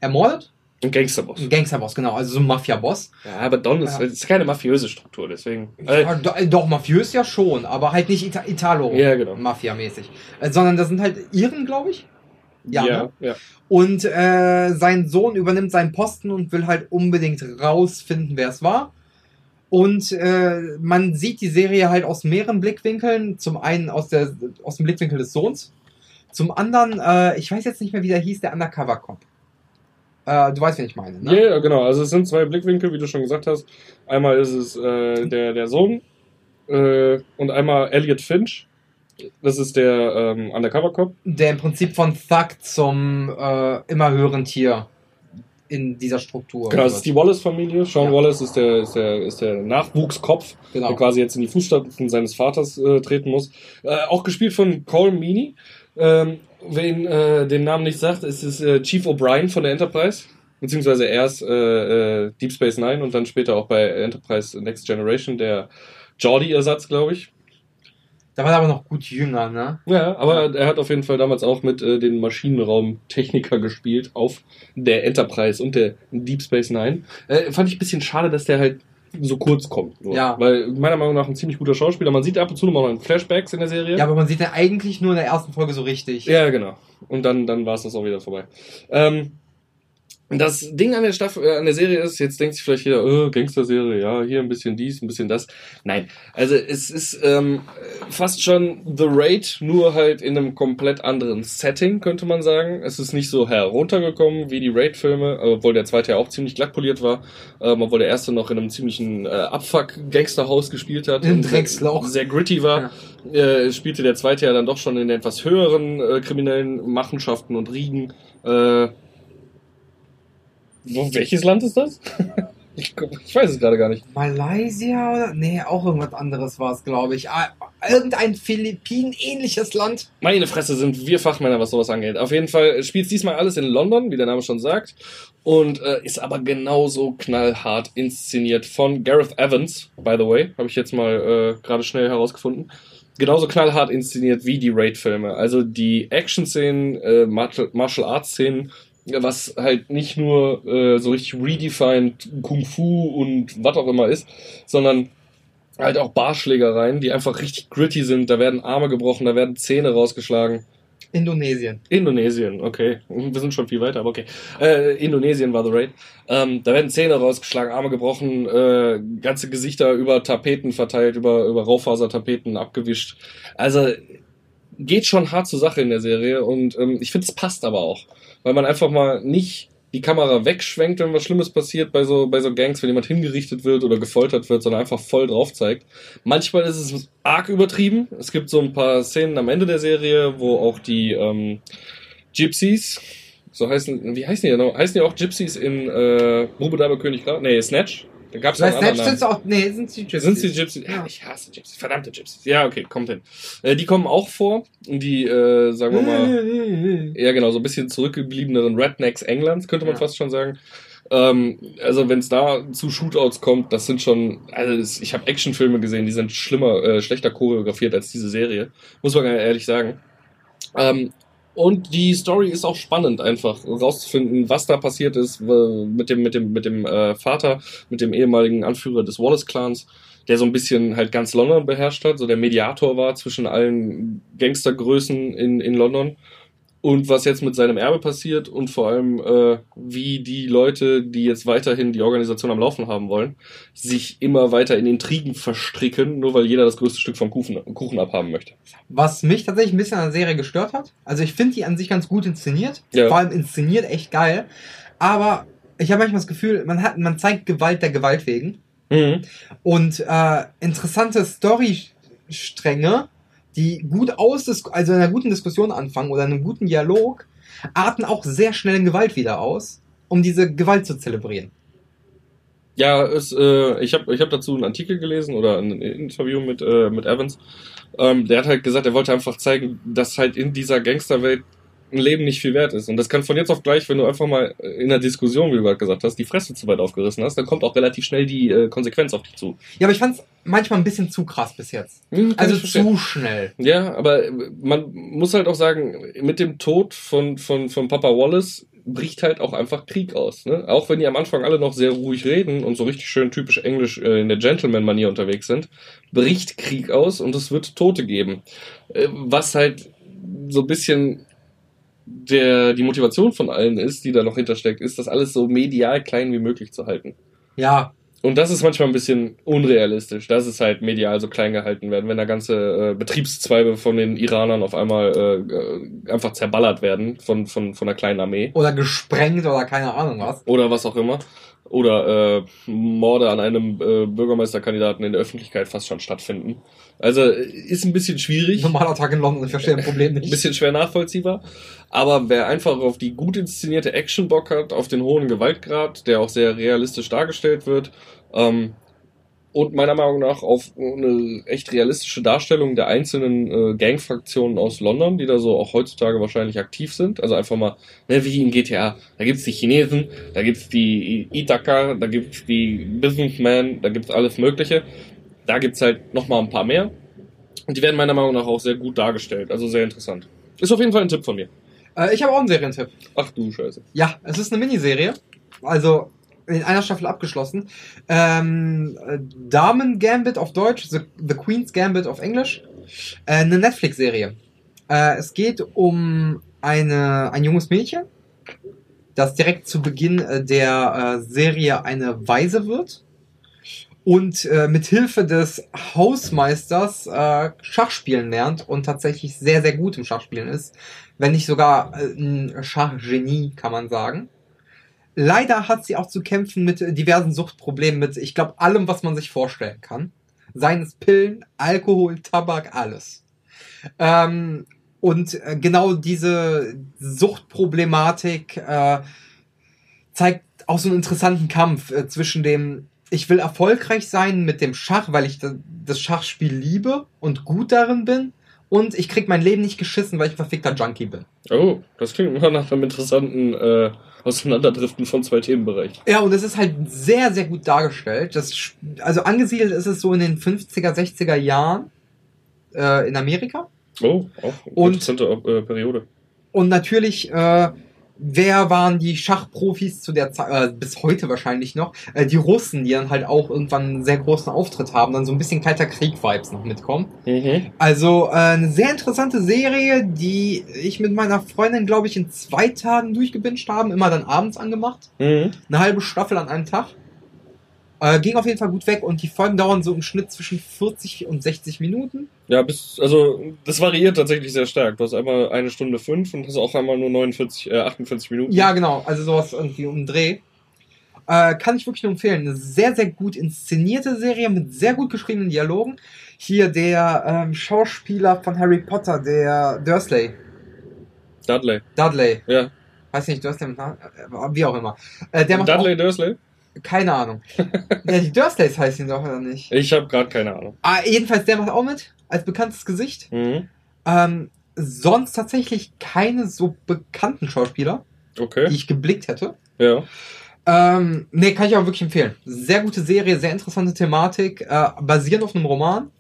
ermordet. Ein Gangsterboss. Ein Gangsterboss, genau, also so ein Mafia-Boss. Ja, aber Don ist, Ja. ist keine mafiöse Struktur, deswegen. Äh, Ja, do, äh, doch, mafiös ja schon, aber halt nicht Ita Ja, genau. Italo-Mafia-mäßig. Äh, sondern das sind halt Iren, glaube ich. Ja, ja, ne? ja. Und äh, sein Sohn übernimmt seinen Posten und will halt unbedingt rausfinden, wer es war. Und äh, man sieht die Serie halt aus mehreren Blickwinkeln. Zum einen aus, der, aus dem Blickwinkel des Sohns. Zum anderen, äh, ich weiß jetzt nicht mehr, wie der hieß, der Undercover-Cop. Äh, du weißt, wen ich meine, Ja, ne? ja, genau. Also es sind zwei Blickwinkel, wie du schon gesagt hast. Einmal ist es äh, der, der Sohn äh, und einmal Elliot Finch. Das ist der ähm, Undercover-Cop. Der im Prinzip von Thug zum äh, immer höheren Tier in dieser Struktur. Genau, das wird. ist die Wallace-Familie. Sean Ja. Wallace ist der, ist der, ist der Nachwuchskopf, genau. der quasi jetzt in die Fußstapfen seines Vaters äh, treten muss. Äh, auch gespielt von Cole Meany. Ähm, wen äh, den Namen nicht sagt, ist es äh, Chief O'Brien von der Enterprise. Beziehungsweise erst äh, äh, Deep Space Nine und dann später auch bei Enterprise Next Generation, der Geordie-Ersatz, glaube ich. Da war er aber noch gut jünger, ne? Ja, aber er hat auf jeden Fall damals auch mit äh, den Maschinenraumtechniker gespielt auf der Enterprise und der Deep Space Nine. Äh, fand ich ein bisschen schade, dass der halt so kurz kommt. Nur. Ja. Weil meiner Meinung nach ein ziemlich guter Schauspieler. Man sieht ab und zu noch mal in Flashbacks in der Serie. Ja, aber man sieht ja eigentlich nur in der ersten Folge so richtig. Ja, genau. Und dann, dann war es das auch wieder vorbei. Ähm, das Ding an der Staffel, äh, an der Serie ist, jetzt denkt sich vielleicht jeder, oh, Gangster-Serie, ja, hier ein bisschen dies, ein bisschen das. Nein, also es ist ähm, fast schon The Raid, nur halt in einem komplett anderen Setting, könnte man sagen. Es ist nicht so heruntergekommen wie die Raid-Filme, obwohl der zweite ja auch ziemlich glatt poliert war, ähm, obwohl der erste noch in einem ziemlichen äh, Abfuck-Gangsterhaus gespielt hat. Im und Drecksloch. Sehr gritty war äh, spielte der zweite ja dann doch schon in etwas höheren äh, kriminellen Machenschaften und Riegen. Äh, welches Land ist das? ich, ich weiß es gerade gar nicht. Malaysia oder? Nee, auch irgendwas anderes war es, glaube ich. Ah, irgendein Philippinen-ähnliches Land. Meine Fresse sind wir Fachmänner, was sowas angeht. Auf jeden Fall spielt diesmal alles in London, wie der Name schon sagt. Und äh, ist aber genauso knallhart inszeniert von Gareth Evans, by the way. Habe ich jetzt mal äh, gerade schnell herausgefunden. Genauso knallhart inszeniert wie die Raid-Filme. Also die Action-Szenen, äh, Martial Martial Arts-Szenen, was halt nicht nur äh, so richtig redefined Kung Fu und was auch immer ist, sondern halt auch Barschlägereien, die einfach richtig gritty sind. Da werden Arme gebrochen, da werden Zähne rausgeschlagen. Indonesien. Indonesien, okay. Wir sind schon viel weiter, aber okay. Äh, Indonesien war The Raid. Ähm, da werden Zähne rausgeschlagen, Arme gebrochen, äh, ganze Gesichter über Tapeten verteilt, über, über Raufasertapeten abgewischt. Also geht schon hart zur Sache in der Serie und ähm, ich finde, es passt aber auch. Weil man einfach mal nicht die Kamera wegschwenkt, wenn was Schlimmes passiert bei so, bei so Gangs, wenn jemand hingerichtet wird oder gefoltert wird, sondern einfach voll drauf zeigt. Manchmal ist es arg übertrieben. Es gibt so ein paar Szenen am Ende der Serie, wo auch die ähm, Gypsies, so heißen, wie heißen die genau? Heißen die auch Gypsies in äh, Bube König Graf? Nee, Snatch. Da gab's Snatch Namen. sind's auch. Nee, sind die Gypsies. Sind die Gypsies? Ja, ich hasse Gypsies. Verdammte Gypsies. Ja, okay, kommt hin. Äh, die kommen auch vor. Die, äh, sagen wir mal, eher genau, so ein bisschen zurückgebliebeneren Rednecks Englands, könnte man Ja. fast schon sagen. Ähm, also wenn es da zu Shootouts kommt, das sind schon, also ich habe Actionfilme gesehen, die sind schlimmer, äh, schlechter choreografiert als diese Serie, muss man ehrlich sagen. Ähm, und die Story ist auch spannend, einfach rauszufinden, was da passiert ist äh, mit dem mit dem mit dem äh, Vater, mit dem ehemaligen Anführer des Wallace Clans, der so ein bisschen halt ganz London beherrscht hat, so der Mediator war zwischen allen Gangstergrößen in in London und was jetzt mit seinem Erbe passiert und vor allem, äh, wie die Leute, die jetzt weiterhin die Organisation am Laufen haben wollen, sich immer weiter in Intrigen verstricken, nur weil jeder das größte Stück vom Kuchen, Kuchen abhaben möchte. Was mich tatsächlich ein bisschen an der Serie gestört hat. Also ich finde die an sich ganz gut inszeniert. Ja. Vor allem inszeniert echt geil. Aber ich habe manchmal das Gefühl, man hat, man zeigt Gewalt der Gewalt wegen. Mhm. Und äh, interessante Storystränge, die gut aus, also in einer guten Diskussion anfangen oder in einem guten Dialog, arten auch sehr schnell in Gewalt wieder aus, um diese Gewalt zu zelebrieren. Ja, es, äh, ich habe ich hab dazu einen Artikel gelesen oder ein Interview mit, äh, mit Evans. Ähm, der hat halt gesagt, er wollte einfach zeigen, dass halt in dieser Gangsterwelt ein Leben nicht viel wert ist. Und das kann von jetzt auf gleich, wenn du einfach mal in einer Diskussion, wie du gerade gesagt hast, die Fresse zu weit aufgerissen hast, dann kommt auch relativ schnell die äh, Konsequenz auf dich zu. Ja, aber ich fand es manchmal ein bisschen zu krass bis jetzt. Hm, Also zu schnell. Ja, aber man muss halt auch sagen, mit dem Tod von, von, von Papa Wallace bricht halt auch einfach Krieg aus. Ne? Auch wenn die am Anfang alle noch sehr ruhig reden und so richtig schön typisch englisch äh, in der Gentleman-Manier unterwegs sind, bricht Krieg aus und es wird Tote geben. Äh, was halt so ein bisschen der, die Motivation von allen ist, die da noch hintersteckt, ist, das alles so medial klein wie möglich zu halten. Ja, Und das ist manchmal ein bisschen unrealistisch, dass es halt medial so klein gehalten werden, wenn da ganze äh, Betriebszweige von den Iranern auf einmal äh, äh, einfach zerballert werden von, von, von einer kleinen Armee oder gesprengt oder keine Ahnung was. oder was auch immer. Oder äh, Morde an einem äh, Bürgermeisterkandidaten in der Öffentlichkeit fast schon stattfinden. Also ist ein bisschen schwierig. Normaler Tag in London, ich verstehe das Problem Ein nicht. bisschen schwer nachvollziehbar. Aber wer einfach auf die gut inszenierte Action Bock hat, auf den hohen Gewaltgrad, der auch sehr realistisch dargestellt wird, ähm, und meiner Meinung nach auf eine echt realistische Darstellung der einzelnen äh, Gangfraktionen aus London, die da so auch heutzutage wahrscheinlich aktiv sind. Also einfach mal, ne, wie in GTA. Da gibt's die Chinesen, da gibt's die Ithaka, da gibt's die Businessmen, da gibt's alles Mögliche. Da gibt's halt noch mal ein paar mehr. Und die werden meiner Meinung nach auch sehr gut dargestellt. Also sehr interessant. Ist auf jeden Fall ein Tipp von mir. Äh, ich habe auch einen Serientipp. Ach du Scheiße. Ja, es ist eine Miniserie. Also in einer Staffel abgeschlossen. Ähm, äh, Damen Gambit auf Deutsch, The, The Queen's Gambit auf Englisch. Äh, eine Netflix-Serie. Äh, es geht um eine, ein junges Mädchen, das direkt zu Beginn äh, der äh, Serie eine Waise wird und äh, mit Hilfe des Hausmeisters äh, Schachspielen lernt und tatsächlich sehr, sehr gut im Schachspielen ist. Wenn nicht sogar äh, ein Schachgenie, kann man sagen. Leider hat sie auch zu kämpfen mit diversen Suchtproblemen, mit, ich glaube, allem, was man sich vorstellen kann. Seien es Pillen, Alkohol, Tabak, alles. Ähm, und äh, genau diese Suchtproblematik äh, zeigt auch so einen interessanten Kampf äh, zwischen dem, ich will erfolgreich sein mit dem Schach, weil ich da- das Schachspiel liebe und gut darin bin. Und ich krieg mein Leben nicht geschissen, weil ich ein verfickter Junkie bin. Oh, das klingt immer nach einem interessanten äh, Auseinanderdriften von zwei Themenbereichen. Ja, und es ist halt sehr, sehr gut dargestellt. Das, also angesiedelt ist es so in den 50er, 60er Jahren äh, in Amerika. Oh, auch eine Und- interessante äh, Periode. Und natürlich, äh, wer waren die Schachprofis zu der Zeit, äh, bis heute wahrscheinlich noch? Äh, die Russen, die dann halt auch irgendwann einen sehr großen Auftritt haben, dann so ein bisschen kalter Krieg-Vibes noch mitkommen. Mhm. Also äh, eine sehr interessante Serie, die ich mit meiner Freundin, glaube ich, in zwei Tagen durchgebinged haben, immer dann abends angemacht. Mhm. Eine halbe Staffel an einem Tag. Äh, ging auf jeden Fall gut weg und die Folgen dauern so im Schnitt zwischen 40 und 60 Minuten. Ja, bis, also das variiert tatsächlich sehr stark. Du hast einmal eine Stunde fünf und hast auch einmal nur 49, äh, 48 Minuten. Ja, genau, also sowas irgendwie um den Dreh. Äh, kann ich wirklich nur empfehlen. Eine sehr, sehr gut inszenierte Serie mit sehr gut geschriebenen Dialogen. Hier der ähm, Schauspieler von Harry Potter, der Dursley. Dudley. Dudley. Ja. Weiß nicht, Dursley mit Namen? Äh, Wie auch immer. Äh, der macht Dudley Dursley? Keine Ahnung. ja, die Dursleys heißen ihn doch, oder nicht? Ich habe gerade keine Ahnung. Ah, jedenfalls, der macht auch mit, als bekanntes Gesicht. Mhm. Ähm, sonst tatsächlich keine so bekannten Schauspieler, die Okay. ich geblickt hätte. Ja. Ähm, nee, kann ich auch wirklich empfehlen. Sehr gute Serie, sehr interessante Thematik, äh, basierend auf einem Roman.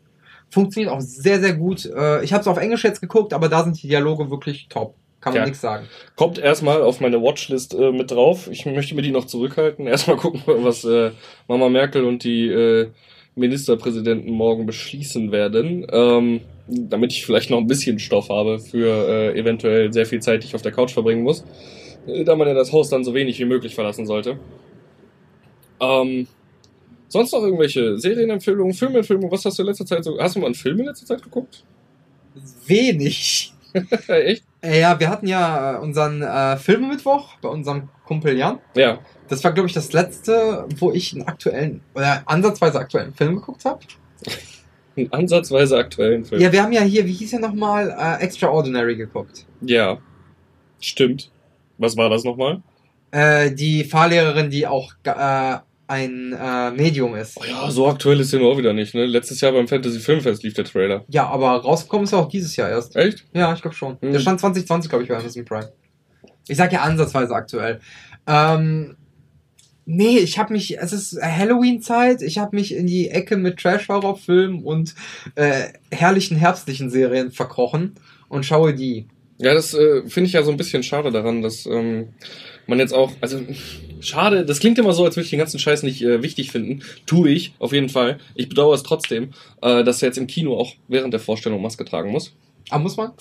Funktioniert auch sehr, sehr gut. Äh, ich habe es auf Englisch jetzt geguckt, aber da sind die Dialoge wirklich top. Kann man Ja. nichts sagen. Kommt erstmal auf meine Watchlist äh, mit drauf. Ich möchte mir die noch zurückhalten. Erstmal gucken, was äh, Mama Merkel und die äh, Ministerpräsidenten morgen beschließen werden. Ähm, damit ich vielleicht noch ein bisschen Stoff habe für äh, eventuell sehr viel Zeit, die ich auf der Couch verbringen muss. Äh, da man ja das Haus dann so wenig wie möglich verlassen sollte. Ähm, sonst noch irgendwelche Serienempfehlungen, Filmempfehlungen? Was hast du in letzter Zeit so? Hast du mal einen Film in letzter Zeit geguckt? Wenig. Echt? Ja, wir hatten ja äh, unseren äh, Filmemittwoch bei unserem Kumpel Jan. Ja. Das war, glaube ich, das letzte, wo ich einen aktuellen, oder ansatzweise aktuellen Film geguckt habe. Einen ansatzweise aktuellen Film. Ja, wir haben ja hier, wie hieß er nochmal, äh, Extraordinary geguckt. Ja, stimmt. Was war das nochmal? Äh, die Fahrlehrerin, die auch äh, ein äh, Medium ist. Oh ja, so aktuell ist der nur auch wieder nicht, ne? Letztes Jahr beim Fantasy Filmfest lief der Trailer. Ja, aber rausgekommen ist er auch dieses Jahr erst. Echt? Ja, ich glaube schon. Hm. Der stand 2020, glaube ich, bei Amazon Prime. Ich sag ja ansatzweise aktuell. Ähm, nee, ich habe mich, es ist Halloween-Zeit, ich habe mich in die Ecke mit Trash-Horror-Filmen und äh, herrlichen herbstlichen Serien verkrochen und schaue die. Ja, das äh, finde ich ja so ein bisschen schade daran, dass ähm, man jetzt auch, also schade, das klingt immer so, als würde ich den ganzen Scheiß nicht äh, wichtig finden. Tue ich, auf jeden Fall. Ich bedauere es trotzdem, äh, dass er jetzt im Kino auch während der Vorstellung Maske tragen muss. Ah, muss man?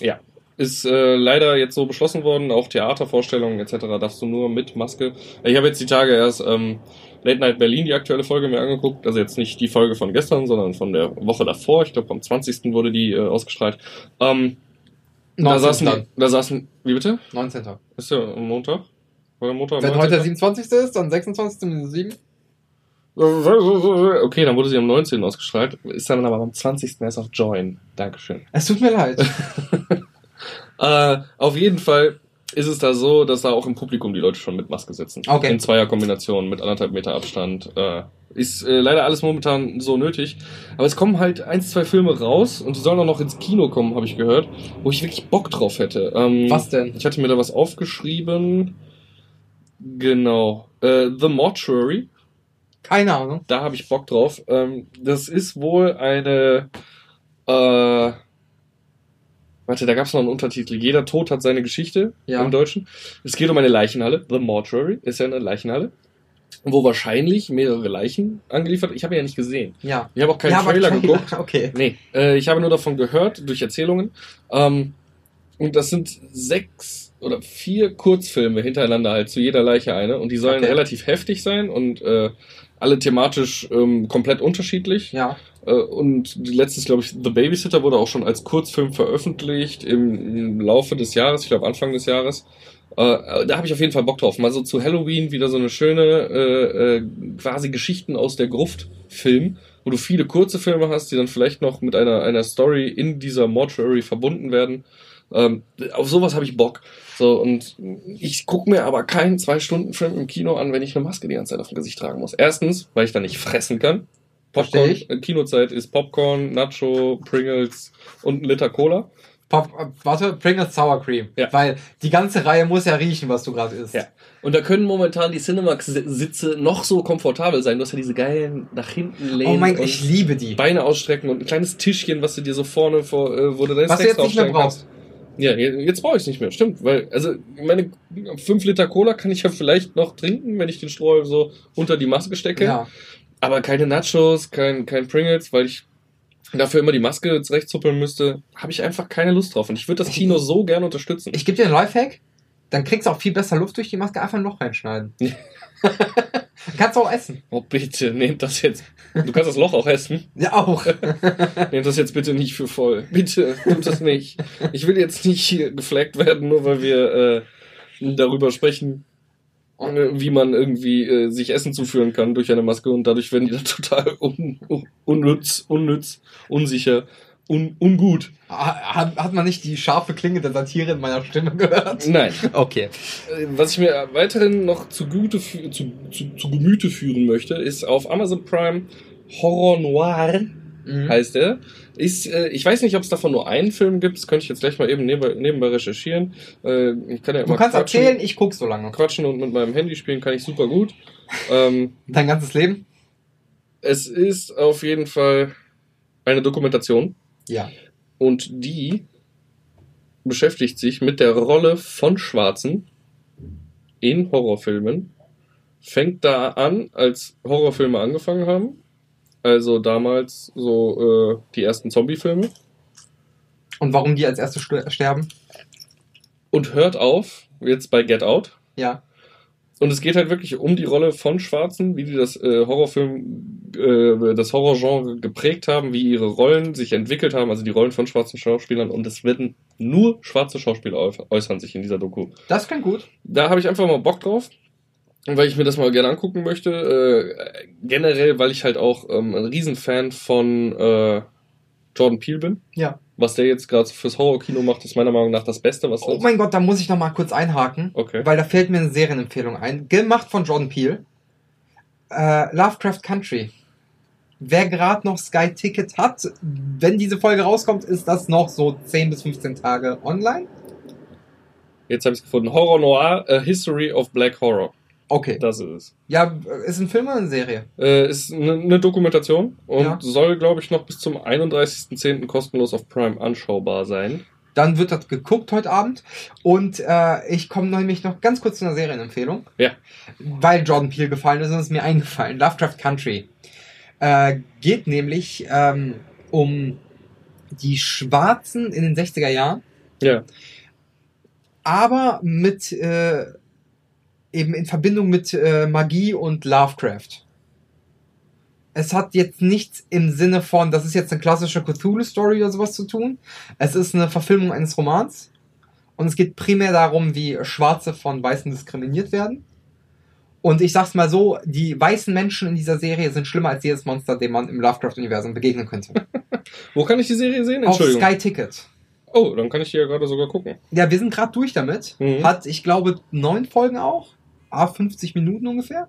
Ist äh, leider jetzt so beschlossen worden, auch Theatervorstellungen etc. darfst du nur mit Maske. Ich habe jetzt die Tage erst ähm, Late Night Berlin, die aktuelle Folge mir angeguckt. Also jetzt nicht die Folge von gestern, sondern von der Woche davor. Ich glaube, am 20. wurde die äh, ausgestrahlt. Ähm, da 19. saßen, dann. die, da saßen, wie bitte? 19. Ist ja am Montag? Montag? am Wenn heute der 19.? 27. ist, dann 26. minus 7. Okay, dann wurde sie am 19. ausgestrahlt. Ist dann aber am 20. erst auf Join. Dankeschön. Es tut mir leid. Äh, auf jeden Fall ist es da so, dass da auch im Publikum die Leute schon mit Maske sitzen. Okay. In Zweierkombination mit anderthalb Meter Abstand. Äh, ist äh, leider alles momentan so nötig. Aber es kommen halt ein, zwei Filme raus und die sollen auch noch ins Kino kommen, habe ich gehört, wo ich wirklich Bock drauf hätte. Ähm, Was denn? Ich hatte mir da was aufgeschrieben. Genau. Äh, The Mortuary. Keine Ahnung. Da habe ich Bock drauf. Ähm, das ist wohl eine. Äh, warte, da gab es noch einen Untertitel. Jeder Tod hat seine Geschichte Ja. im Deutschen. Es geht um eine Leichenhalle. The Mortuary ist ja eine Leichenhalle. Wo wahrscheinlich mehrere Leichen angeliefert. Ich habe ja nicht gesehen. Ja. Ich habe auch keinen ja, Trailer keine- geguckt. Okay. Nee, äh, ich habe nur davon gehört, durch Erzählungen. Ähm, und das sind sechs oder vier Kurzfilme hintereinander halt zu jeder Leiche eine. Und die sollen Okay. relativ heftig sein und äh, alle thematisch ähm, komplett unterschiedlich. Ja. Äh, und die letzte ist, glaube ich, The Babysitter wurde auch schon als Kurzfilm veröffentlicht im, im Laufe des Jahres, ich glaube Anfang des Jahres. Äh, da habe ich auf jeden Fall Bock drauf. Mal so zu Halloween wieder so eine schöne äh, äh, quasi Geschichten aus der Gruft Film, wo du viele kurze Filme hast, die dann vielleicht noch mit einer, einer Story in dieser Mortuary verbunden werden. Ähm, auf sowas habe ich Bock. So, und ich gucke mir aber keinen Zwei-Stunden-Film im Kino an, wenn ich eine Maske die ganze Zeit auf dem Gesicht tragen muss. Erstens, weil ich da nicht fressen kann. Popcorn, äh, Kinozeit ist Popcorn, Nacho, Pringles und ein Liter Cola. Pop, äh, warte, Pringles Sour Cream. Ja. Weil die ganze Reihe muss ja riechen, was du gerade isst. Ja. Und da können momentan die Cinemax-Sitze noch so komfortabel sein. Du hast ja diese geilen nach hinten lehnen Oh mein, und ich liebe die. Beine ausstrecken und ein kleines Tischchen, was du dir so vorne vor, äh, wo du deine Was du Snacks jetzt nicht mehr draufstellen kannst. Ja, je- jetzt brauche ich es nicht mehr, stimmt. Weil, also, meine 5 Liter Cola kann ich ja vielleicht noch trinken, wenn ich den Strohhalm so unter die Maske stecke. Ja. Aber keine Nachos, kein, kein Pringles, weil ich dafür immer die Maske zurechtzuppeln müsste, habe ich einfach keine Lust drauf. Und ich würde das Kino so gerne unterstützen. Ich gebe dir einen Lifehack. Dann kriegst du auch viel besser Luft durch die Maske. Einfach ein Loch reinschneiden. Kannst du auch essen. oh, bitte, nehmt das jetzt. Du kannst das Loch auch essen. Ja, auch. Nehmt das jetzt bitte nicht für voll. Bitte, tut das nicht. Ich will jetzt nicht hier geflaggt werden, nur weil wir äh, darüber sprechen, wie man irgendwie äh, sich Essen zuführen kann durch eine Maske und dadurch werden die dann total un, unnütz, unnütz, unsicher, un, ungut. hat, hat man nicht die scharfe Klinge der Satire in meiner Stimme gehört? Nein. Okay. Äh, Was ich mir weiterhin noch zugute fü- zu, zu, zu Gemüte führen möchte, ist auf Amazon Prime Horror Noir Mhm. heißt er. Ist, äh, ich weiß nicht, ob es davon nur einen Film gibt. Das könnte ich jetzt gleich mal eben nebenbei, nebenbei recherchieren. Äh, ich kann ja Du immer kannst quatschen, erzählen, ich guck so lange. quatschen und mit meinem Handy spielen kann ich super gut. Ähm, Dein ganzes Leben? es ist auf jeden Fall eine Dokumentation Ja. und die beschäftigt sich mit der Rolle von Schwarzen in Horrorfilmen. Fängt da an, als Horrorfilme angefangen haben. Also damals so äh, die ersten Zombie-Filme. Und warum die als erste st- sterben? Und hört auf, jetzt bei Get Out. Ja. Und es geht halt wirklich um die Rolle von Schwarzen, wie die das äh, Horrorfilm, äh, das Horrorgenre geprägt haben, wie ihre Rollen sich entwickelt haben, also die Rollen von schwarzen Schauspielern. Und es werden nur schwarze Schauspieler äu- äußern sich in dieser Doku. Das klingt gut. Da habe ich einfach mal Bock drauf, weil ich mir das mal gerne angucken möchte. Äh, generell, weil ich halt auch ähm, ein Riesenfan von äh, Jordan Peele bin. Ja. Was der jetzt gerade fürs Horrorkino macht, ist meiner Meinung nach das Beste, was Oh mein Gott, da muss ich noch mal kurz einhaken. Okay. Weil da fällt mir eine Serienempfehlung ein. Gemacht von Jordan Peele. Äh, Lovecraft Country. Wer gerade noch Sky Ticket hat, wenn diese Folge rauskommt, ist das noch so 10 bis 15 Tage online. Jetzt habe ich es gefunden. Horror Noir, A History of Black Horror. Okay. Das ist es. Ja, ist ein Film oder eine Serie? Äh, ist eine eine Dokumentation und Ja. soll, glaube ich, noch bis zum 31.10. kostenlos auf Prime anschaubar sein. Dann wird das geguckt heute Abend. Und äh, ich komme nämlich noch ganz kurz zu einer Serienempfehlung. Ja. Weil Jordan Peele gefallen ist und es ist mir eingefallen. Lovecraft Country. Äh, geht nämlich ähm, um die Schwarzen in den 60er Jahren, Ja. aber mit äh, eben in Verbindung mit äh, Magie und Lovecraft. Es hat jetzt nichts im Sinne von, das ist jetzt eine klassische Cthulhu-Story oder sowas zu tun. Es ist eine Verfilmung eines Romans. Und es geht primär darum, wie Schwarze von Weißen diskriminiert werden. Und ich sag's mal so, die weißen Menschen in dieser Serie sind schlimmer als jedes Monster, dem man im Lovecraft-Universum begegnen könnte. Wo kann ich die Serie sehen? Auf Entschuldigung. Sky Ticket. Oh, dann kann ich die ja gerade sogar gucken. Ja, wir sind gerade durch damit. Mhm. Hat, ich glaube, neun Folgen auch. A 50 Minuten ungefähr.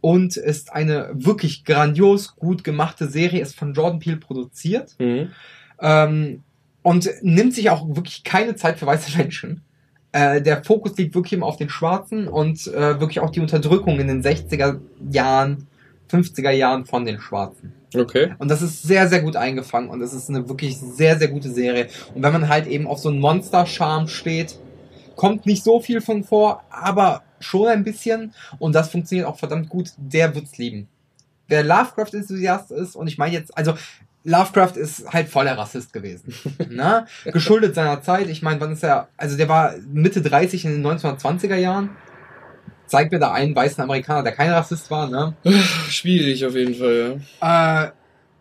Und ist eine wirklich grandios gut gemachte Serie, ist von Jordan Peele produziert. Mhm. Ähm, und nimmt sich auch wirklich keine Zeit für weiße Menschen. Äh, der Fokus liegt wirklich immer auf den Schwarzen und äh, wirklich auch die Unterdrückung in den 60er Jahren, 50er Jahren von den Schwarzen. Okay. Und das ist sehr, sehr gut eingefangen und es ist eine wirklich sehr, sehr gute Serie. Und wenn man halt eben auf so einen Monster-Charme steht, kommt nicht so viel von vor, aber schon ein bisschen. Und das funktioniert auch verdammt gut. Der wird's lieben. Wer Lovecraft-Enthusiast ist, und ich meine jetzt, also Lovecraft ist halt voller Rassist gewesen. ne? Geschuldet seiner Zeit. Ich meine, wann ist er, also der war Mitte 30 in den 1920er Jahren. Zeigt mir da einen weißen Amerikaner, der kein Rassist war, ne? Schwierig auf jeden Fall, ja. Äh,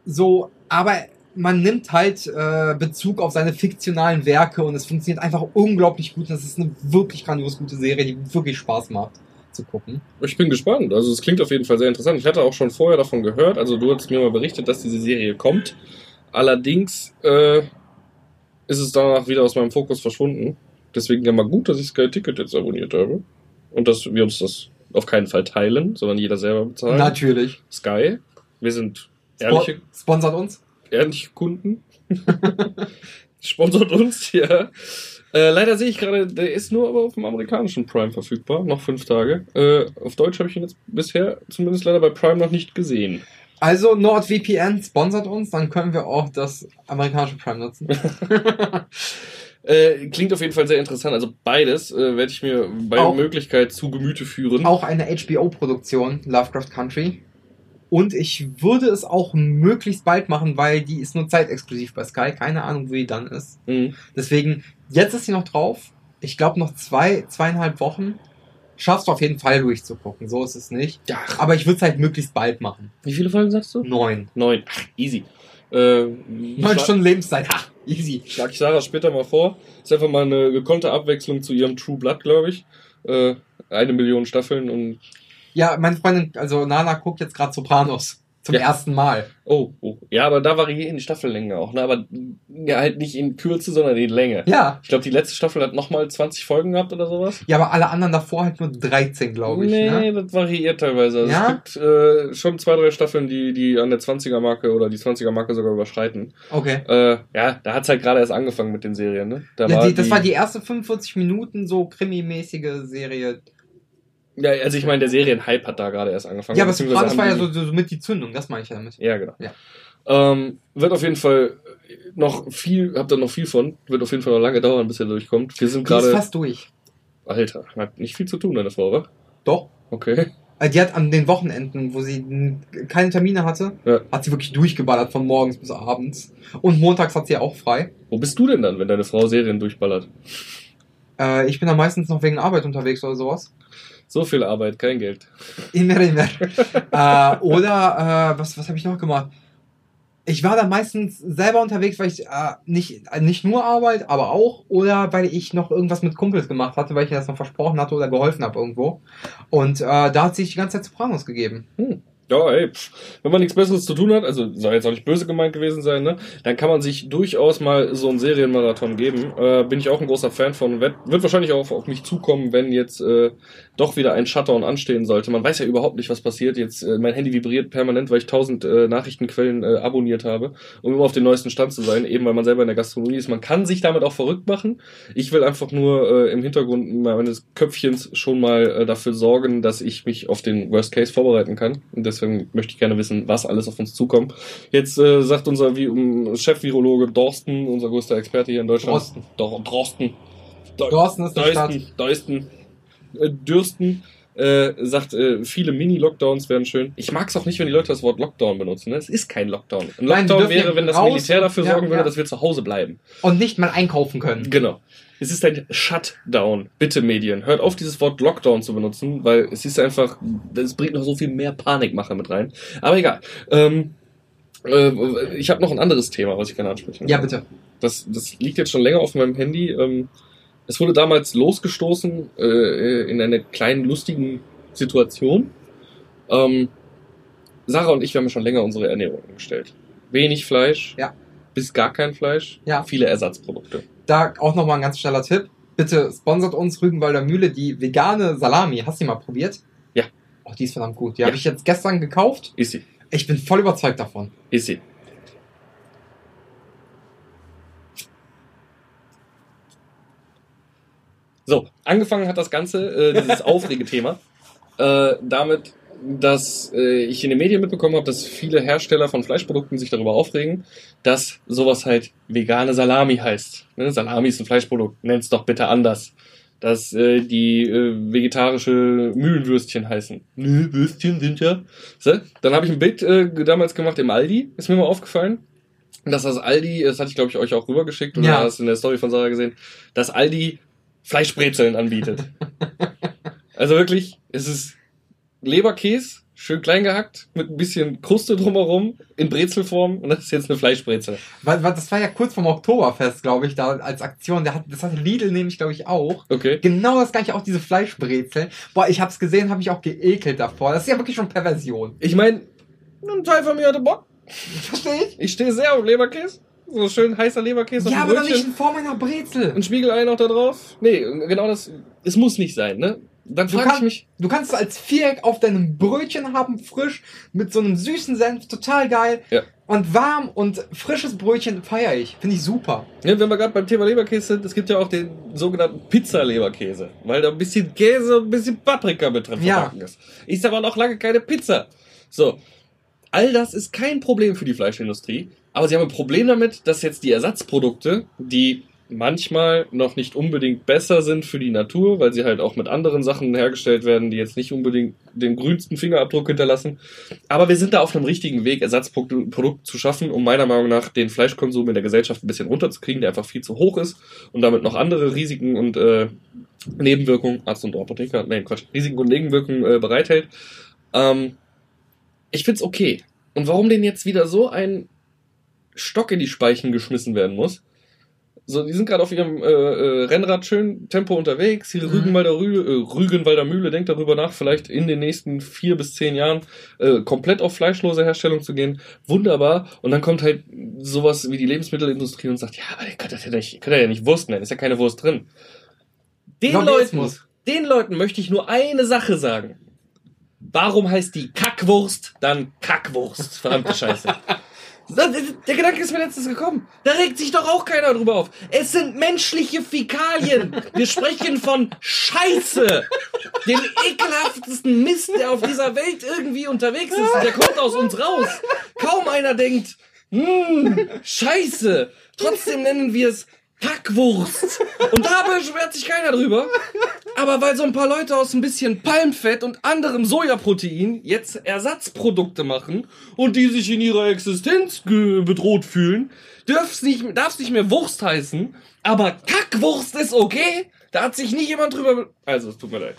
so, aber man nimmt halt äh, Bezug auf seine fiktionalen Werke und es funktioniert einfach unglaublich gut. Das ist eine wirklich grandios gute Serie, die wirklich Spaß macht zu gucken. Ich bin gespannt. Also es klingt auf jeden Fall sehr interessant. Ich hatte auch schon vorher davon gehört. Also du hast mir mal berichtet, dass diese Serie kommt. Allerdings äh, ist es danach wieder aus meinem Fokus verschwunden. Deswegen ja mal gut, dass ich Sky Ticket jetzt abonniert habe. Und dass wir uns das auf keinen Fall teilen, sondern jeder selber bezahlt. Natürlich. Sky, wir sind ehrliche, sponsert uns. Ehrliche Kunden. Sponsort uns, ja. Äh, leider sehe ich gerade, der ist nur aber auf dem amerikanischen Prime verfügbar, noch fünf Tage. Äh, auf Deutsch habe ich ihn jetzt bisher zumindest leider bei Prime noch nicht gesehen. Also NordVPN sponsert uns, dann können wir auch das amerikanische Prime nutzen. Äh, klingt auf jeden Fall sehr interessant. Also beides äh, werde ich mir bei Auch- Möglichkeit zu Gemüte führen. auch eine HBO-Produktion, Lovecraft Country. Und ich würde es auch möglichst bald machen, weil die ist nur zeitexklusiv bei Sky. Keine Ahnung, wo die dann ist. Mhm. Deswegen, jetzt ist sie noch drauf. Ich glaube, noch zwei, zweieinhalb Wochen schaffst du auf jeden Fall durchzugucken. So ist es nicht. Ja, Aber ich würde es halt möglichst bald machen. wie viele Folgen sagst du? Neun. Neun. Ach, easy. Äh, Neun Stunden Lebenszeit. Ha, easy. Schlag ich Sarah später mal vor. Ist einfach mal eine gekonnte Abwechslung zu ihrem True Blood, glaube ich. Äh, eine Million Staffeln und Ja, meine Freundin, also Nana guckt jetzt gerade Sopranos. Zum Ja. ersten Mal. Oh, oh. Ja, aber da variieren die Staffellänge auch, ne? Aber ja, halt nicht in Kürze, sondern in Länge. Ja. Ich glaube, die letzte Staffel hat nochmal 20 Folgen gehabt oder sowas. Ja, aber alle anderen davor halt nur 13, glaube ich. nee, Ne? das variiert teilweise. Also Ja? Es gibt äh, schon zwei, drei Staffeln, die, die an der 20er-Marke oder die 20er-Marke sogar überschreiten. Okay. Äh, ja, da hat's halt gerade erst angefangen mit den Serien, ne? Da Ja, die, das war die erste 45 Minuten so krimimäßige Serie. Ja, also ich meine, der Serienhype hat da gerade erst angefangen. Ja, aber Sopranos war ja so, so mit die Zündung, das meine ich ja damit. Ja, genau. Ja. Ähm, wird auf jeden Fall noch viel, habt da noch viel von. Wird auf jeden Fall noch lange dauern, bis er durchkommt. Wir sind gerade. fast durch. Alter, hat nicht viel zu tun, deine Frau, oder? Doch. Okay. Also Die hat an den Wochenenden, wo sie keine Termine hatte, Ja. hat sie wirklich durchgeballert von morgens bis abends. Und montags hat sie auch frei. Wo bist du denn dann, wenn deine Frau Serien durchballert? Äh, ich bin da meistens noch wegen Arbeit unterwegs oder sowas. So viel Arbeit, kein Geld. Immer, immer. äh, oder, äh, was, was habe ich noch gemacht? Ich war da meistens selber unterwegs, weil ich äh, nicht, äh, nicht nur Arbeit, aber auch, oder weil ich noch irgendwas mit Kumpels gemacht hatte, weil ich das noch versprochen hatte oder geholfen habe irgendwo. Und äh, da hat sich die ganze Zeit Sopranos gegeben. Ja, ey, pff, wenn man nichts Besseres zu tun hat, also soll jetzt auch nicht böse gemeint gewesen sein, ne? Dann kann man sich durchaus mal so einen Serienmarathon geben. Äh, bin ich auch ein großer Fan von. Wird, wird wahrscheinlich auch auf mich zukommen, wenn jetzt äh, doch wieder ein Shutdown anstehen sollte. Man weiß ja überhaupt nicht, was passiert. Jetzt äh, mein Handy vibriert permanent, weil ich tausend äh, Nachrichtenquellen äh, abonniert habe, um immer auf den neuesten Stand zu sein, eben weil man selber in der Gastronomie ist. Man kann sich damit auch verrückt machen. Ich will einfach nur äh, im Hintergrund meines Köpfchens schon mal äh, dafür sorgen, dass ich mich auf den Worst Case vorbereiten kann. Und deswegen möchte ich gerne wissen, was alles auf uns zukommt. Jetzt äh, sagt unser Vi- um, Chef-Virologe Dorsten, unser größter Experte hier in Deutschland. Drosten. Dor Drosten. Do Dorsten ist die Stadt. Deusten. Äh, Dürsten. Äh, sagt, äh, viele Mini-Lockdowns wären schön. Ich mag es auch nicht, wenn die Leute das Wort Lockdown benutzen. Ne? Es ist kein Lockdown. Ein Nein, Lockdown dürfen wäre, ja wenn das Militär dafür ja, sorgen würde, ja. dass wir zu Hause bleiben. Und nicht mal einkaufen können. Genau. Es ist ein Shutdown. Bitte Medien. Hört auf, dieses Wort Lockdown zu benutzen, weil es ist einfach, das bringt noch so viel mehr Panikmache mit rein. Aber egal. Ähm, äh, ich habe noch ein anderes Thema, was ich gerne ansprechen Ja, möchte. bitte. Das, das liegt jetzt schon länger auf meinem Handy. Ähm, es wurde damals losgestoßen äh, in einer kleinen lustigen Situation. Ähm, Sarah und ich, wir haben schon länger unsere Ernährung umgestellt. Wenig Fleisch, Ja. bis gar kein Fleisch, Ja. viele Ersatzprodukte. Da auch nochmal ein ganz schneller Tipp. Bitte sponsert uns Rügenwalder Mühle die vegane Salami. Hast du die mal probiert? Ja. Oh, die ist verdammt gut. Die Ja. habe ich jetzt gestern gekauft. Ist sie. Ich bin voll überzeugt davon. Ist sie. So, angefangen hat das Ganze, äh, dieses Aufregethema, äh, damit, dass äh, ich in den Medien mitbekommen habe, dass viele Hersteller von Fleischprodukten sich darüber aufregen, dass sowas halt vegane Salami heißt. Ne? Salami ist ein Fleischprodukt, nenn's doch bitte anders. Dass äh, die äh, vegetarische Mühlenwürstchen heißen. Nö, Würstchen sind ja. So, dann habe ich ein Bild äh, damals gemacht im Aldi, ist mir mal aufgefallen. Dass das Aldi, das hatte ich glaube ich euch auch rübergeschickt oder Ja. hast in der Story von Sarah gesehen, dass Aldi Fleischbrezeln anbietet. also wirklich, es ist Leberkäse, schön klein gehackt, mit ein bisschen Kruste drumherum, in Brezelform und das ist jetzt eine Fleischbrezel. Weil, weil das war ja kurz vorm Oktoberfest, glaube ich, da als Aktion. Der hat, das hatte Lidl nämlich, glaube ich, auch. Okay. Genau das gleiche, auch diese Fleischbrezel. Boah, ich hab's gesehen, habe ich auch geekelt davor. Das ist ja wirklich schon Perversion. Ich meine, ein Teil von mir hatte Bock. Verstehe ich? Ich stehe sehr auf Leberkäse. So schön heißer Leberkäse Ja, aber dem doch nicht Brötchen. in Form einer Brezel. Ein Spiegelei noch da drauf. Nee, genau das. Es muss nicht sein, ne? Dann Du, frage ich mich. du kannst es als Viereck auf deinem Brötchen haben, frisch, mit so einem süßen Senf, total geil. Ja. Und warm und frisches Brötchen feiere ich. Finde ich super. Ne, wenn wir gerade beim Thema Leberkäse sind, es gibt ja auch den sogenannten Pizza-Leberkäse, weil da ein bisschen Käse und ein bisschen Paprika mit drin Ja. ist. Ist aber noch lange keine Pizza. So. All das ist kein Problem für die Fleischindustrie, aber sie haben ein Problem damit, dass jetzt die Ersatzprodukte, die manchmal noch nicht unbedingt besser sind für die Natur, weil sie halt auch mit anderen Sachen hergestellt werden, die jetzt nicht unbedingt den grünsten Fingerabdruck hinterlassen. Aber wir sind da auf einem richtigen Weg, Ersatzprodukt Produkt zu schaffen, um meiner Meinung nach den Fleischkonsum in der Gesellschaft ein bisschen runterzukriegen, der einfach viel zu hoch ist und damit noch andere Risiken und äh, Nebenwirkungen, Arzt und Apotheker, nein, Quatsch, Risiken und Nebenwirkungen äh, bereithält. Ähm, ich find's okay. Und warum denn jetzt wieder so ein Stock in die Speichen geschmissen werden muss? So, die sind gerade auf ihrem äh, äh, Rennrad schön Tempo unterwegs. Hier Mhm. Rügenwalder, Rühle, äh, Rügenwalder Mühle denkt darüber nach, vielleicht in den nächsten vier bis zehn Jahren äh, komplett auf fleischlose Herstellung zu gehen. Wunderbar. Und dann kommt halt sowas wie die Lebensmittelindustrie und sagt, ja, aber ihr könnt das ja nicht, könnt ja nicht Wurst nennen, ist ja keine Wurst drin. Den Leuten, den Leuten möchte ich nur eine Sache sagen. Warum heißt die Kackwurst dann Kackwurst? Verdammte Scheiße. Der Gedanke ist mir letztens gekommen. Da regt sich doch auch keiner drüber auf. Es sind menschliche Fäkalien. Wir sprechen von Scheiße. Dem ekelhaftesten Mist, der auf dieser Welt irgendwie unterwegs ist. Der kommt aus uns raus. Kaum einer denkt, hm, Scheiße. Trotzdem nennen wir es Kackwurst. Und da beschwert sich keiner drüber. Aber weil so ein paar Leute aus ein bisschen Palmfett und anderem Sojaprotein jetzt Ersatzprodukte machen und die sich in ihrer Existenz bedroht fühlen, darf's nicht, darf's nicht mehr Wurst heißen, aber Kackwurst ist okay. Da hat sich nie jemand drüber... be- Also, es tut mir leid.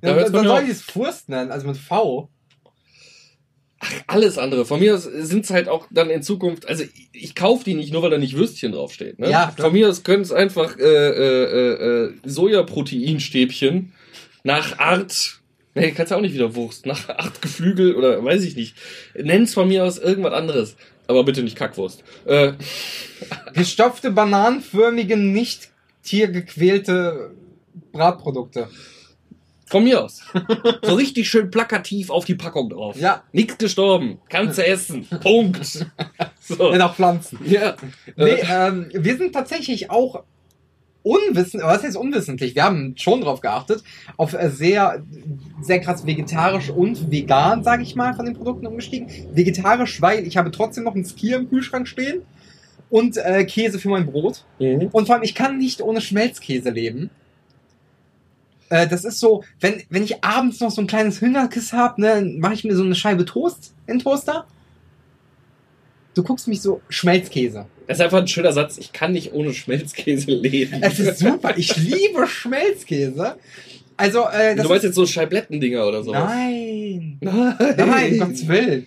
Da Ja, dann soll ich es Furst nennen, also mit V. Alles andere. Von mir aus sind's halt auch dann in Zukunft, also ich, ich kaufe die nicht nur, weil da nicht Würstchen draufsteht. Ne? Ja. Von mir aus können es einfach äh, äh, äh, äh, Sojaproteinstäbchen nach Art, nee, kannst ja auch nicht wieder Wurst, nach Art Geflügel oder weiß ich nicht. Nenn's von mir aus irgendwas anderes. Aber bitte nicht Kackwurst. Äh, Gestopfte, bananenförmige, nicht tiergequälte Bratprodukte. Von mir aus. So richtig schön plakativ auf die Packung drauf. Ja. Nix gestorben. Kannst du essen. Punkt. So. Nach Pflanzen. Ja. Nee, Äh, ähm, wir sind tatsächlich auch unwissend, was heißt unwissentlich? Wir haben schon drauf geachtet, auf sehr, sehr krass vegetarisch und vegan, sage ich mal, von den Produkten umgestiegen. Vegetarisch, weil ich habe trotzdem noch ein Skier im Kühlschrank stehen und äh, Käse für mein Brot. mhm. Und vor allem, ich kann nicht ohne Schmelzkäse leben. Äh, das ist so, wenn, wenn ich abends noch so ein kleines Hüngerkiss habe, ne, mache ich mir so eine Scheibe Toast in Toaster. Du guckst mich so, Schmelzkäse. Das ist einfach ein schöner Satz. Ich kann nicht ohne Schmelzkäse leben. Es ist super. Ich liebe Schmelzkäse. Also, äh, das du meinst jetzt so Scheibletten-Dinger oder so? Nein. Nein. Nein, Gottes Willen.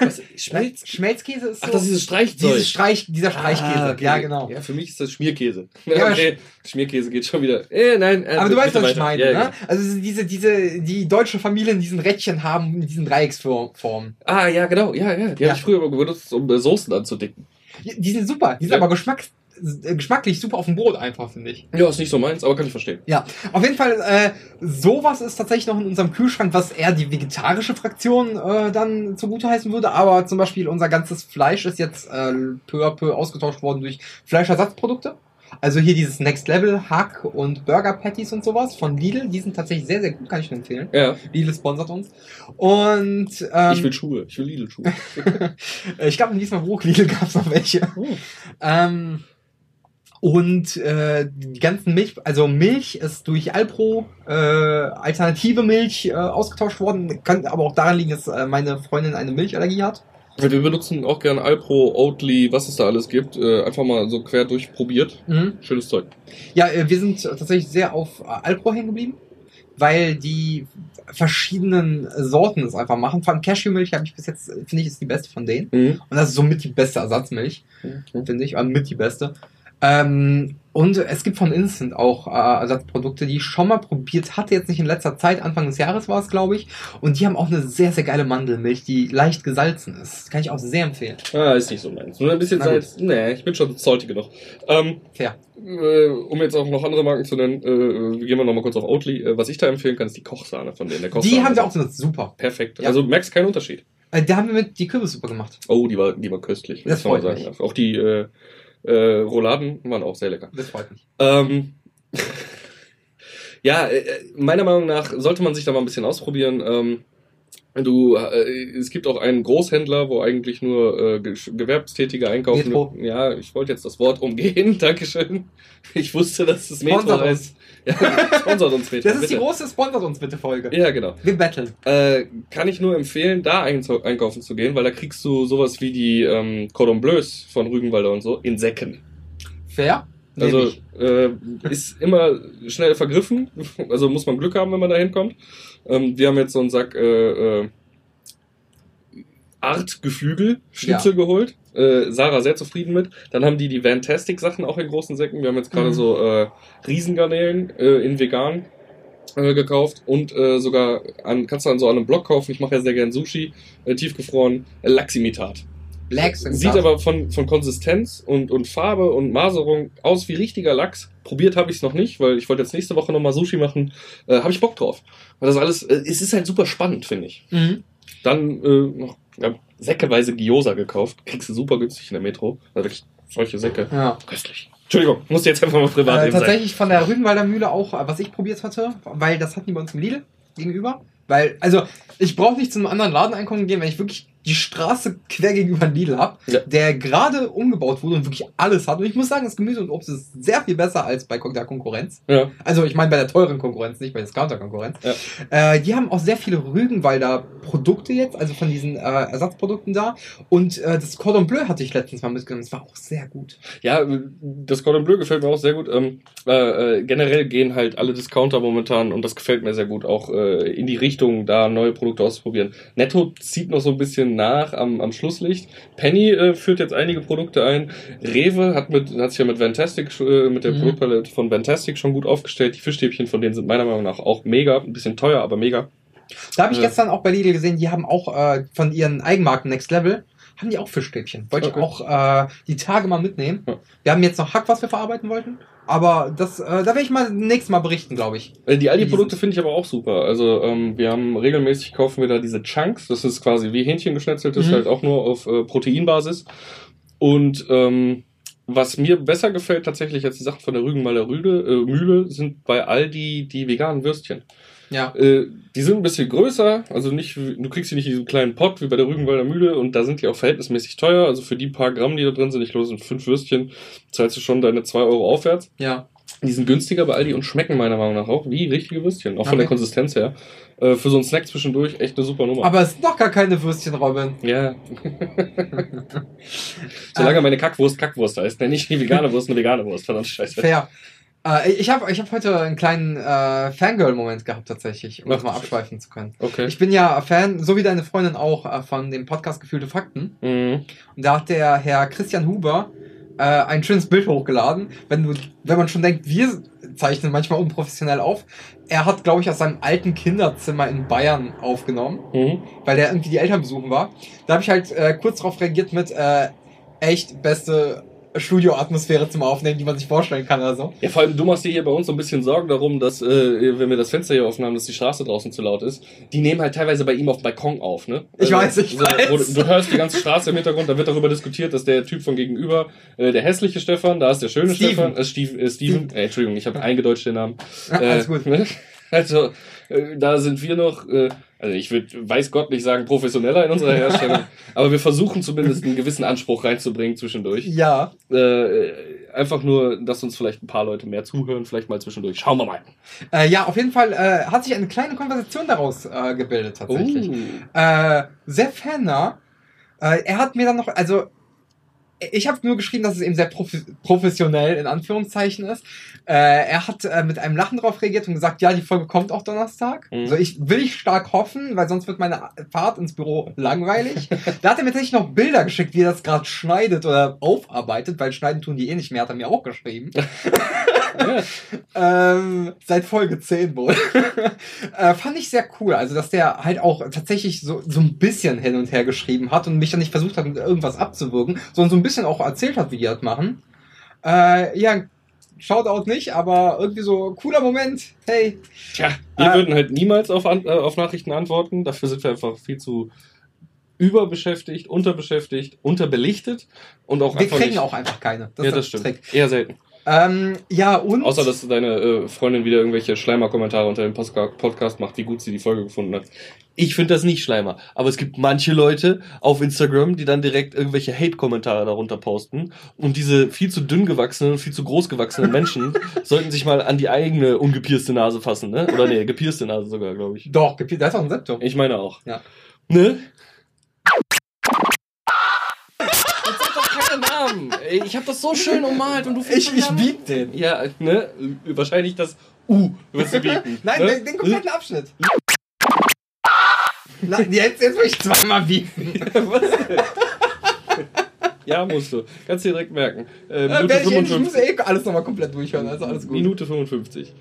Was, Schmelz? Schmelzkäse ist so. Ach, das ist dieses Streichzeug. dieses Streich, dieser Streichkäse. Ah, okay. Ja, genau. Ja, für mich ist das Schmierkäse. Ja, okay. Schmierkäse geht schon wieder. Äh, nein. Äh, Aber du weißt, was ich meine, Ja, ne? ja. Also diese, diese, die deutsche Familie in diesen Rädchen haben, in diesen Dreiecksformen. Ah, ja, genau. Ja, ja. Die Ja. habe ich früher benutzt, um äh, Soßen anzudicken. Die sind super. Die sind aber geschmacks, geschmacklich super auf dem Brot einfach, finde ich. Ja, ist nicht so meins, aber kann ich verstehen. Ja, auf jeden Fall, äh, sowas ist tatsächlich noch in unserem Kühlschrank, was eher die vegetarische Fraktion äh, dann zugute heißen würde. Aber zum Beispiel unser ganzes Fleisch ist jetzt äh, peu à peu ausgetauscht worden durch Fleischersatzprodukte. Also hier dieses Next Level Hack und Burger Patties und sowas von Lidl, die sind tatsächlich sehr, sehr gut, kann ich nur empfehlen. Ja. Lidl sponsert uns. Und ähm, ich will Schuhe. Ich will Lidl-Schuhe. äh, ich glaube, in diesem Bruch Lidl gab es noch welche. Oh. Ähm, und äh, die ganzen Milch, also Milch ist durch Alpro äh, alternative Milch äh, ausgetauscht worden. Kann aber auch daran liegen, dass äh, meine Freundin eine Milchallergie hat. Wir benutzen auch gerne Alpro, Oatly, was es da alles gibt. Äh, einfach mal so quer durchprobiert. Schönes Zeug. Ja, äh, wir sind tatsächlich sehr auf äh, Alpro hängen geblieben, weil die verschiedenen Sorten es einfach machen. Vor allem Cashewmilch habe ich bis jetzt, äh, finde ich, ist die beste von denen. Mhm. Und das ist somit die beste Ersatzmilch. Mhm. finde ich, also mit die beste. Ähm, und es gibt von Instant auch äh, Ersatzprodukte, die ich schon mal probiert hatte, jetzt nicht in letzter Zeit, Anfang des Jahres war es, glaube ich. Und die haben auch eine sehr, sehr geile Mandelmilch, die leicht gesalzen ist. Kann ich auch sehr empfehlen. Ah, ist nicht so meins. Nur ein bisschen. Salz. Nee, ich bin schon salty genug. Ähm, Fair. äh, um jetzt auch noch andere Marken zu nennen, äh, gehen wir nochmal kurz auf Oatly. Äh, was ich da empfehlen kann, ist die Kochsahne von denen. Der Kochsahne Die haben wir auch benutzt, super. Perfekt. Ja. Also merkst keinen Unterschied. Äh, da haben wir mit die Kürbissuppe gemacht. Oh, die war, die war köstlich. Das freut sagen. Auch die äh, äh, Rouladen waren auch sehr lecker. Das freut mich. Ähm, ja, äh, meiner Meinung nach sollte man sich da mal ein bisschen ausprobieren. Ähm, du, äh, es gibt auch einen Großhändler, wo eigentlich nur äh, Ge- Gewerbstätige einkaufen. Metro. Ja, ich wollte jetzt das Wort umgehen. Dankeschön. Ich wusste, dass es Metro Sponsert heißt. Ja, sponsert uns Metro. Das ist die bitte. große Sponsort uns bitte Folge. Ja, genau. Wir battlen. Äh, kann ich nur empfehlen, da einkaufen zu gehen, weil da kriegst du sowas wie die ähm, Cordon Bleus von Rügenwalder und so in Säcken. Fair? Also äh, ist immer schnell vergriffen. Also muss man Glück haben, wenn man da hinkommt. Ähm, wir haben jetzt so einen Sack äh, äh, Art Geflügel Schnitzel geholt. Äh, Sarah sehr zufrieden mit. Dann haben die die Fantastic Sachen auch in großen Säcken. Wir haben jetzt gerade Mhm. so äh, Riesengarnelen äh, in vegan äh, gekauft und äh, sogar an, kannst du dann so an einem Block kaufen. Ich mache ja sehr gern Sushi, äh, tiefgefroren, äh, Lachsimitat. Blacks and Sieht aber von, von Konsistenz und, und Farbe und Maserung aus wie richtiger Lachs. Probiert habe ich es noch nicht, weil ich wollte jetzt nächste Woche nochmal Sushi machen. Äh, habe ich Bock drauf. Weil das alles, äh, es ist halt super spannend, finde ich. Mhm. Dann äh, noch ja, säckeweise Gyoza gekauft. Kriegst du super günstig in der Metro. Also wirklich solche Säcke. Ja. Köstlich. Entschuldigung, musste jetzt einfach mal privat Äh, eben sein. tatsächlich von der Rügenwalder Mühle auch, äh, was ich probiert hatte, weil das hatten die bei uns im Lidl gegenüber. Weil, also, ich brauche nicht zu einem anderen Laden einkaufen gehen, wenn ich wirklich die Straße quer gegenüber Lidl hab, Ja. der gerade umgebaut wurde und wirklich alles hat. Und ich muss sagen, das Gemüse und Obst ist sehr viel besser als bei der Konkurrenz. Ja. Also ich meine bei der teuren Konkurrenz, nicht bei der Discounter-Konkurrenz. Ja. Äh, die haben auch sehr viele Rügenwalder Produkte jetzt, also von diesen äh, Ersatzprodukten da. Und äh, das Cordon Bleu hatte ich letztens mal mitgenommen. Das war auch sehr gut. Ja, das Cordon Bleu gefällt mir auch sehr gut. Ähm, äh, äh, generell gehen halt alle Discounter momentan und das gefällt mir sehr gut, auch äh, in die Richtung, da neue Produkte auszuprobieren. Netto zieht noch so ein bisschen nach am, am Schlusslicht. Penny äh, führt jetzt einige Produkte ein. Rewe hat mit hat sich ja mit Fantastic äh, mit der Mhm. Produktpalette von Fantastic schon gut aufgestellt. Die Fischstäbchen von denen sind meiner Meinung nach auch mega, ein bisschen teuer, aber mega. Da habe ich Ja. gestern auch bei Lidl gesehen, die haben auch äh, von ihren Eigenmarken Next Level, haben die auch Fischstäbchen. Wollte Okay. ich auch äh, die Tage mal mitnehmen. Ja. Wir haben jetzt noch Hack, was wir verarbeiten wollten. Aber das, äh, da werde ich mal nächstes Mal berichten, glaube ich. Äh, Die Aldi-Produkte finde ich aber auch super. Also ähm, wir haben regelmäßig kaufen wir da diese Chunks. Das ist quasi wie Hähnchen geschnetzelt, ist Mhm. halt auch nur auf äh, Proteinbasis. Und ähm, was mir besser gefällt tatsächlich als die Sachen von der Rügenmaler Rüde, äh, Mühle sind bei Aldi die veganen Würstchen. Ja. Äh, die sind ein bisschen größer, also nicht, du kriegst sie nicht in diesem kleinen Pot wie bei der Rügenwalder Mühle und da sind die auch verhältnismäßig teuer. Also für die paar Gramm, die da drin sind, ich glaube, es sind fünf Würstchen, zahlst du schon deine zwei Euro aufwärts. Ja. Die sind günstiger bei Aldi und schmecken meiner Meinung nach auch wie richtige Würstchen. Auch von Okay. der Konsistenz her. Äh, für so einen Snack zwischendurch echt eine super Nummer. Aber es sind doch gar keine Würstchen, Robin. ja. Solange meine Kackwurst Kackwurst heißt, nenne ich die vegane Wurst eine vegane Wurst. Verdammt scheiße. Fair. Äh, ich habe ich hab heute einen kleinen äh, Fangirl-Moment gehabt, tatsächlich, um Ach, das mal abschweifen zu können. Okay. Ich bin ja Fan, so wie deine Freundin auch, äh, von dem Podcast Gefühlte Fakten. Mhm. Und da hat der Herr Christian Huber äh, ein schönes Bild hochgeladen. Wenn du, wenn man schon denkt, wir zeichnen manchmal unprofessionell auf. Er hat, glaube ich, aus seinem alten Kinderzimmer in Bayern aufgenommen, Mhm. weil der irgendwie die Eltern besuchen war. Da habe ich halt äh, kurz darauf reagiert mit äh, echt beste Studioatmosphäre zum Aufnehmen, die man sich vorstellen kann oder so. Ja, vor allem, du machst dir hier bei uns so ein bisschen Sorgen darum, dass, äh, wenn wir das Fenster hier offen haben, dass die Straße draußen zu laut ist. Die nehmen halt teilweise bei ihm auf dem Balkon auf, ne? Ich weiß, ich weiß. Wo, du, du hörst die ganze Straße im Hintergrund, da wird darüber diskutiert, dass der Typ von gegenüber, äh, der hässliche Stefan, da ist der schöne Steven. Stefan, äh, Steve, äh, Steven, äh, Entschuldigung, ich habe eingedeutscht den Namen. Ja, alles gut. ne? Also, äh, da sind wir noch, äh, also ich würde, weiß Gott nicht sagen, professioneller in unserer Herstellung, aber wir versuchen zumindest einen gewissen Anspruch reinzubringen zwischendurch. Ja. Äh, einfach nur, dass uns vielleicht ein paar Leute mehr zuhören, vielleicht mal zwischendurch. Schauen wir mal. Äh, ja, auf jeden Fall äh, hat sich eine kleine Konversation daraus äh, gebildet tatsächlich. Oh. Äh, sehr fannah. Äh, er hat mir dann noch, also ich habe nur geschrieben, dass es eben sehr profi professionell in Anführungszeichen ist. Äh, er hat äh, mit einem Lachen drauf reagiert und gesagt, ja, die Folge kommt auch Donnerstag. Mhm. Also ich will ich stark hoffen, weil sonst wird meine Fahrt ins Büro langweilig. da hat er mir tatsächlich noch Bilder geschickt, wie er das gerade schneidet oder aufarbeitet, weil schneiden tun die eh nicht mehr, hat er mir auch geschrieben. ähm, seit Folge 10 wohl. äh, fand ich sehr cool. Also, dass der halt auch tatsächlich so, so ein bisschen hin und her geschrieben hat und mich dann nicht versucht hat, mit irgendwas abzuwirken, sondern so ein bisschen auch erzählt hat, wie die das machen. Äh, ja, Shoutout nicht, aber irgendwie so cooler Moment. Hey. Tja, wir Äh, würden halt niemals auf, äh, auf Nachrichten antworten. Dafür sind wir einfach viel zu überbeschäftigt, unterbeschäftigt, unterbelichtet und auch Wir einfach kriegen nicht. auch einfach keine. ja, ist das stimmt. Trick. Eher selten. Ähm, ja, und. Außer, dass deine äh, Freundin wieder irgendwelche Schleimer-Kommentare unter dem Podcast macht, wie gut sie die Folge gefunden hat. Ich finde das nicht Schleimer. Aber es gibt manche Leute auf Instagram, die dann direkt irgendwelche Hate-Kommentare darunter posten. Und diese viel zu dünn gewachsenen, viel zu groß gewachsenen Menschen sollten sich mal an die eigene ungepierste Nase fassen, ne? Oder nee, gepierste Nase sogar, glaube ich. Doch, gepi- da ist auch ein Septum. Ich meine auch. Ja. Ne? Keine Namen. Ich habe das so schön ummalt und du Ich, ich bieb den. Ja, ne? Wahrscheinlich das U wirst du bieten. Nein, ne? den, den kompletten Abschnitt. Nein, jetzt, jetzt will ich zweimal bieben. Was denn? Ja, musst du. Kannst dir direkt merken. Äh, Äh, Minute, werd ich, ich muss 55. eh alles nochmal komplett durchhören, also alles gut. Minute 55.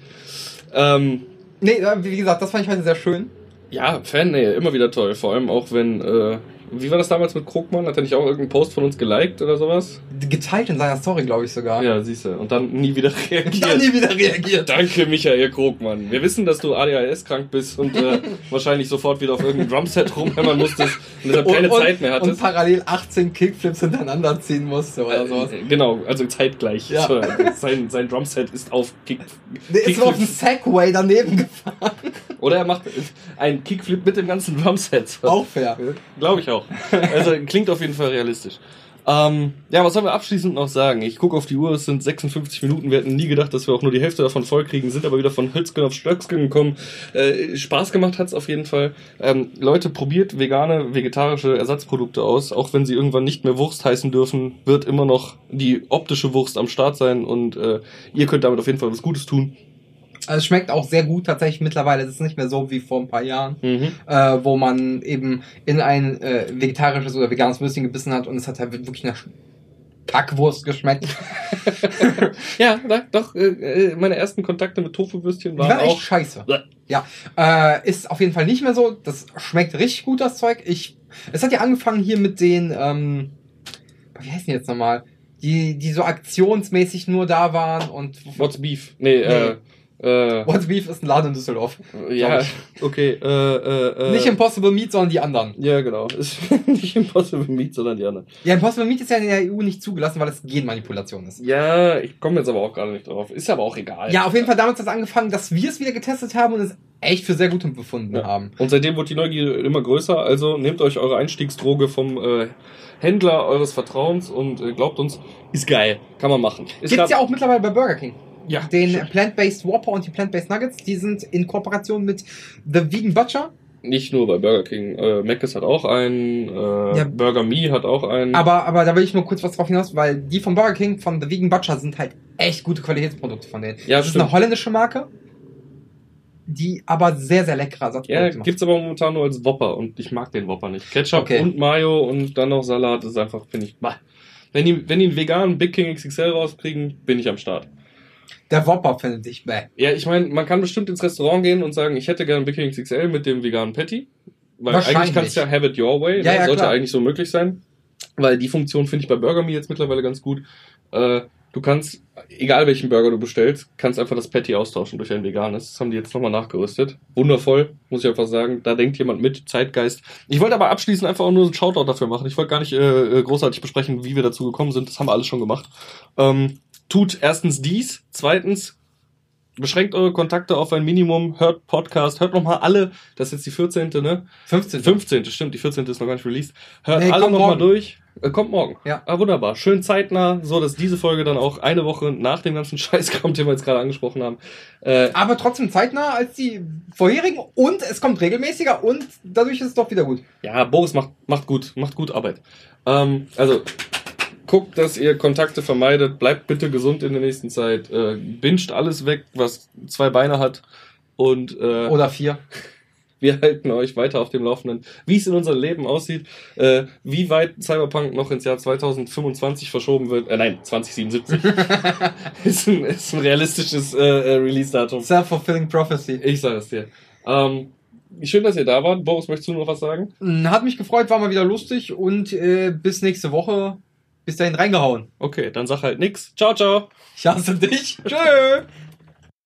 Ähm, Nee, äh, wie gesagt, das fand ich heute sehr schön. ja, Fan-Nähe, immer wieder toll. Vor allem auch wenn, äh, wie war das damals mit Krugmann? Hat er nicht auch irgendeinen Post von uns geliked oder sowas? Geteilt in seiner Story, glaube ich sogar. Ja, siehst du. Und dann nie wieder reagiert. Dann nie wieder reagiert. Danke, Michael Krogmann. Wir wissen, dass du ADHS-krank bist und äh, wahrscheinlich sofort wieder auf irgendein Drumset rumhämmern musstest und deshalb keine und, Zeit mehr Und hattest. parallel 18 Kickflips hintereinander ziehen musste oder sowas. Äh, genau, also zeitgleich. Ja. Sein, sein Drumset ist auf Kick. Der ist nur auf dem Kickflips. Segway daneben gefahren. Oder er macht einen Kickflip mit dem ganzen Drumset. Auch fair. Glaube ich auch. Also klingt auf jeden Fall realistisch. Ähm, ja, was sollen wir abschließend noch sagen? Ich gucke auf die Uhr, es sind 56 Minuten. Wir hätten nie gedacht, dass wir auch nur die Hälfte davon vollkriegen, sind aber wieder von Hölzgen auf Stöcksken gekommen. Äh, Spaß gemacht hat's auf jeden Fall. Ähm, Leute, probiert vegane, vegetarische Ersatzprodukte aus. Auch wenn sie irgendwann nicht mehr Wurst heißen dürfen, wird immer noch die optische Wurst am Start sein und äh, ihr könnt damit auf jeden Fall was Gutes tun. Also es schmeckt auch sehr gut tatsächlich mittlerweile. Es ist nicht mehr so wie vor ein paar Jahren, Mhm. äh, wo man eben in ein äh, vegetarisches oder veganes Würstchen gebissen hat und es hat halt wirklich nach Kackwurst geschmeckt. Ja, doch, äh, äh, meine ersten Kontakte mit Tofu-Würstchen waren echt auch scheiße. Ja, äh, ist auf jeden Fall nicht mehr so. Das schmeckt richtig gut, das Zeug. Ich, es hat ja angefangen hier mit den, ähm, wie heißen die jetzt nochmal? Die, die so aktionsmäßig nur da waren und What's Beef? Nee, äh, äh, What's Beef ist ein Laden in Düsseldorf. ja, okay, äh, äh, äh, Nicht Impossible Meat, sondern die anderen. Ja, genau. Ist nicht Impossible Meat, sondern die anderen. Ja, Impossible Meat ist ja in der EU nicht zugelassen, weil es Genmanipulation ist. Ja, ich komme jetzt aber auch gerade nicht drauf. Ist aber auch egal. Ja, auf jeden Fall damals hat es angefangen, dass wir es wieder getestet haben und es echt für sehr gut befunden Ja. haben. Und seitdem wird die Neugier immer größer. Also nehmt euch eure Einstiegsdroge vom äh, Händler eures Vertrauens und äh, glaubt uns, ist geil. Kann man machen. Ist Gibt's grad- ja auch mittlerweile bei Burger King. Ja, Den stimmt. Plant-Based Whopper und die Plant-Based Nuggets, die sind in Kooperation mit The Vegan Butcher. Nicht nur bei Burger King. Äh, Mc's hat auch einen. Äh, Ja. Burger Me hat auch einen. Aber, aber da will ich nur kurz was drauf hinaus, weil die von Burger King, von The Vegan Butcher, sind halt echt gute Qualitätsprodukte von denen. Ja, das ist stimmt. eine holländische Marke, die aber sehr, sehr leckere Ja, Ersatzprodukte macht. gibt's aber momentan nur als Whopper und ich mag den Whopper nicht. Ketchup Okay. und Mayo und dann noch Salat ist einfach, finde ich, bah. Wenn die, wenn die einen veganen Big King XXL rauskriegen, bin ich am Start. Der Whopper findet ich bäh. Ja, ich meine, man kann bestimmt ins Restaurant gehen und sagen, ich hätte gerne Big King XXL mit dem veganen Patty. Weil eigentlich kannst du ja have it your way. Ja, ne? ja, Sollte klar. eigentlich so möglich sein. Weil die Funktion finde ich bei Burger Me jetzt mittlerweile ganz gut. Äh, du kannst, egal welchen Burger du bestellst, kannst einfach das Patty austauschen durch ein veganes. Das haben die jetzt nochmal nachgerüstet. Wundervoll, muss ich einfach sagen. Da denkt jemand mit, Zeitgeist. Ich wollte aber abschließend einfach auch nur einen Shoutout dafür machen. Ich wollte gar nicht äh, äh, großartig besprechen, wie wir dazu gekommen sind. Das haben wir alles schon gemacht. Ähm, tut erstens dies, zweitens beschränkt eure Kontakte auf ein Minimum, hört Podcast, hört nochmal alle, das ist jetzt die 14. ne? 15. 15. stimmt, die 14. ist noch gar nicht released. Hört Nee, alle nochmal durch. Äh, kommt morgen. Ja. Ah, wunderbar. Schön zeitnah, so dass diese Folge dann auch eine Woche nach dem ganzen Scheiß kommt, den wir jetzt gerade angesprochen haben. Äh, Aber trotzdem zeitnah als die vorherigen und es kommt regelmäßiger und dadurch ist es doch wieder gut. ja, Boris macht, macht gut, macht gut Arbeit. Ähm, also, guckt, dass ihr Kontakte vermeidet. Bleibt bitte gesund in der nächsten Zeit. Äh, binscht alles weg, was zwei Beine hat. Und äh, Oder vier. wir halten euch weiter auf dem Laufenden, wie es in unserem Leben aussieht, äh, wie weit Cyberpunk noch ins Jahr 2025 verschoben wird. Äh, nein, 2077. ist, ein, ist ein realistisches äh, äh, Release-Datum. Self-fulfilling prophecy. Ich sage es dir. Ähm, schön, dass ihr da wart. Boris, möchtest du noch was sagen? Hat mich gefreut, war mal wieder lustig und äh, bis nächste Woche. Bis dahin reingehauen. Okay, dann sag halt nix. Ciao, ciao. Ich hasse dich. Tschö.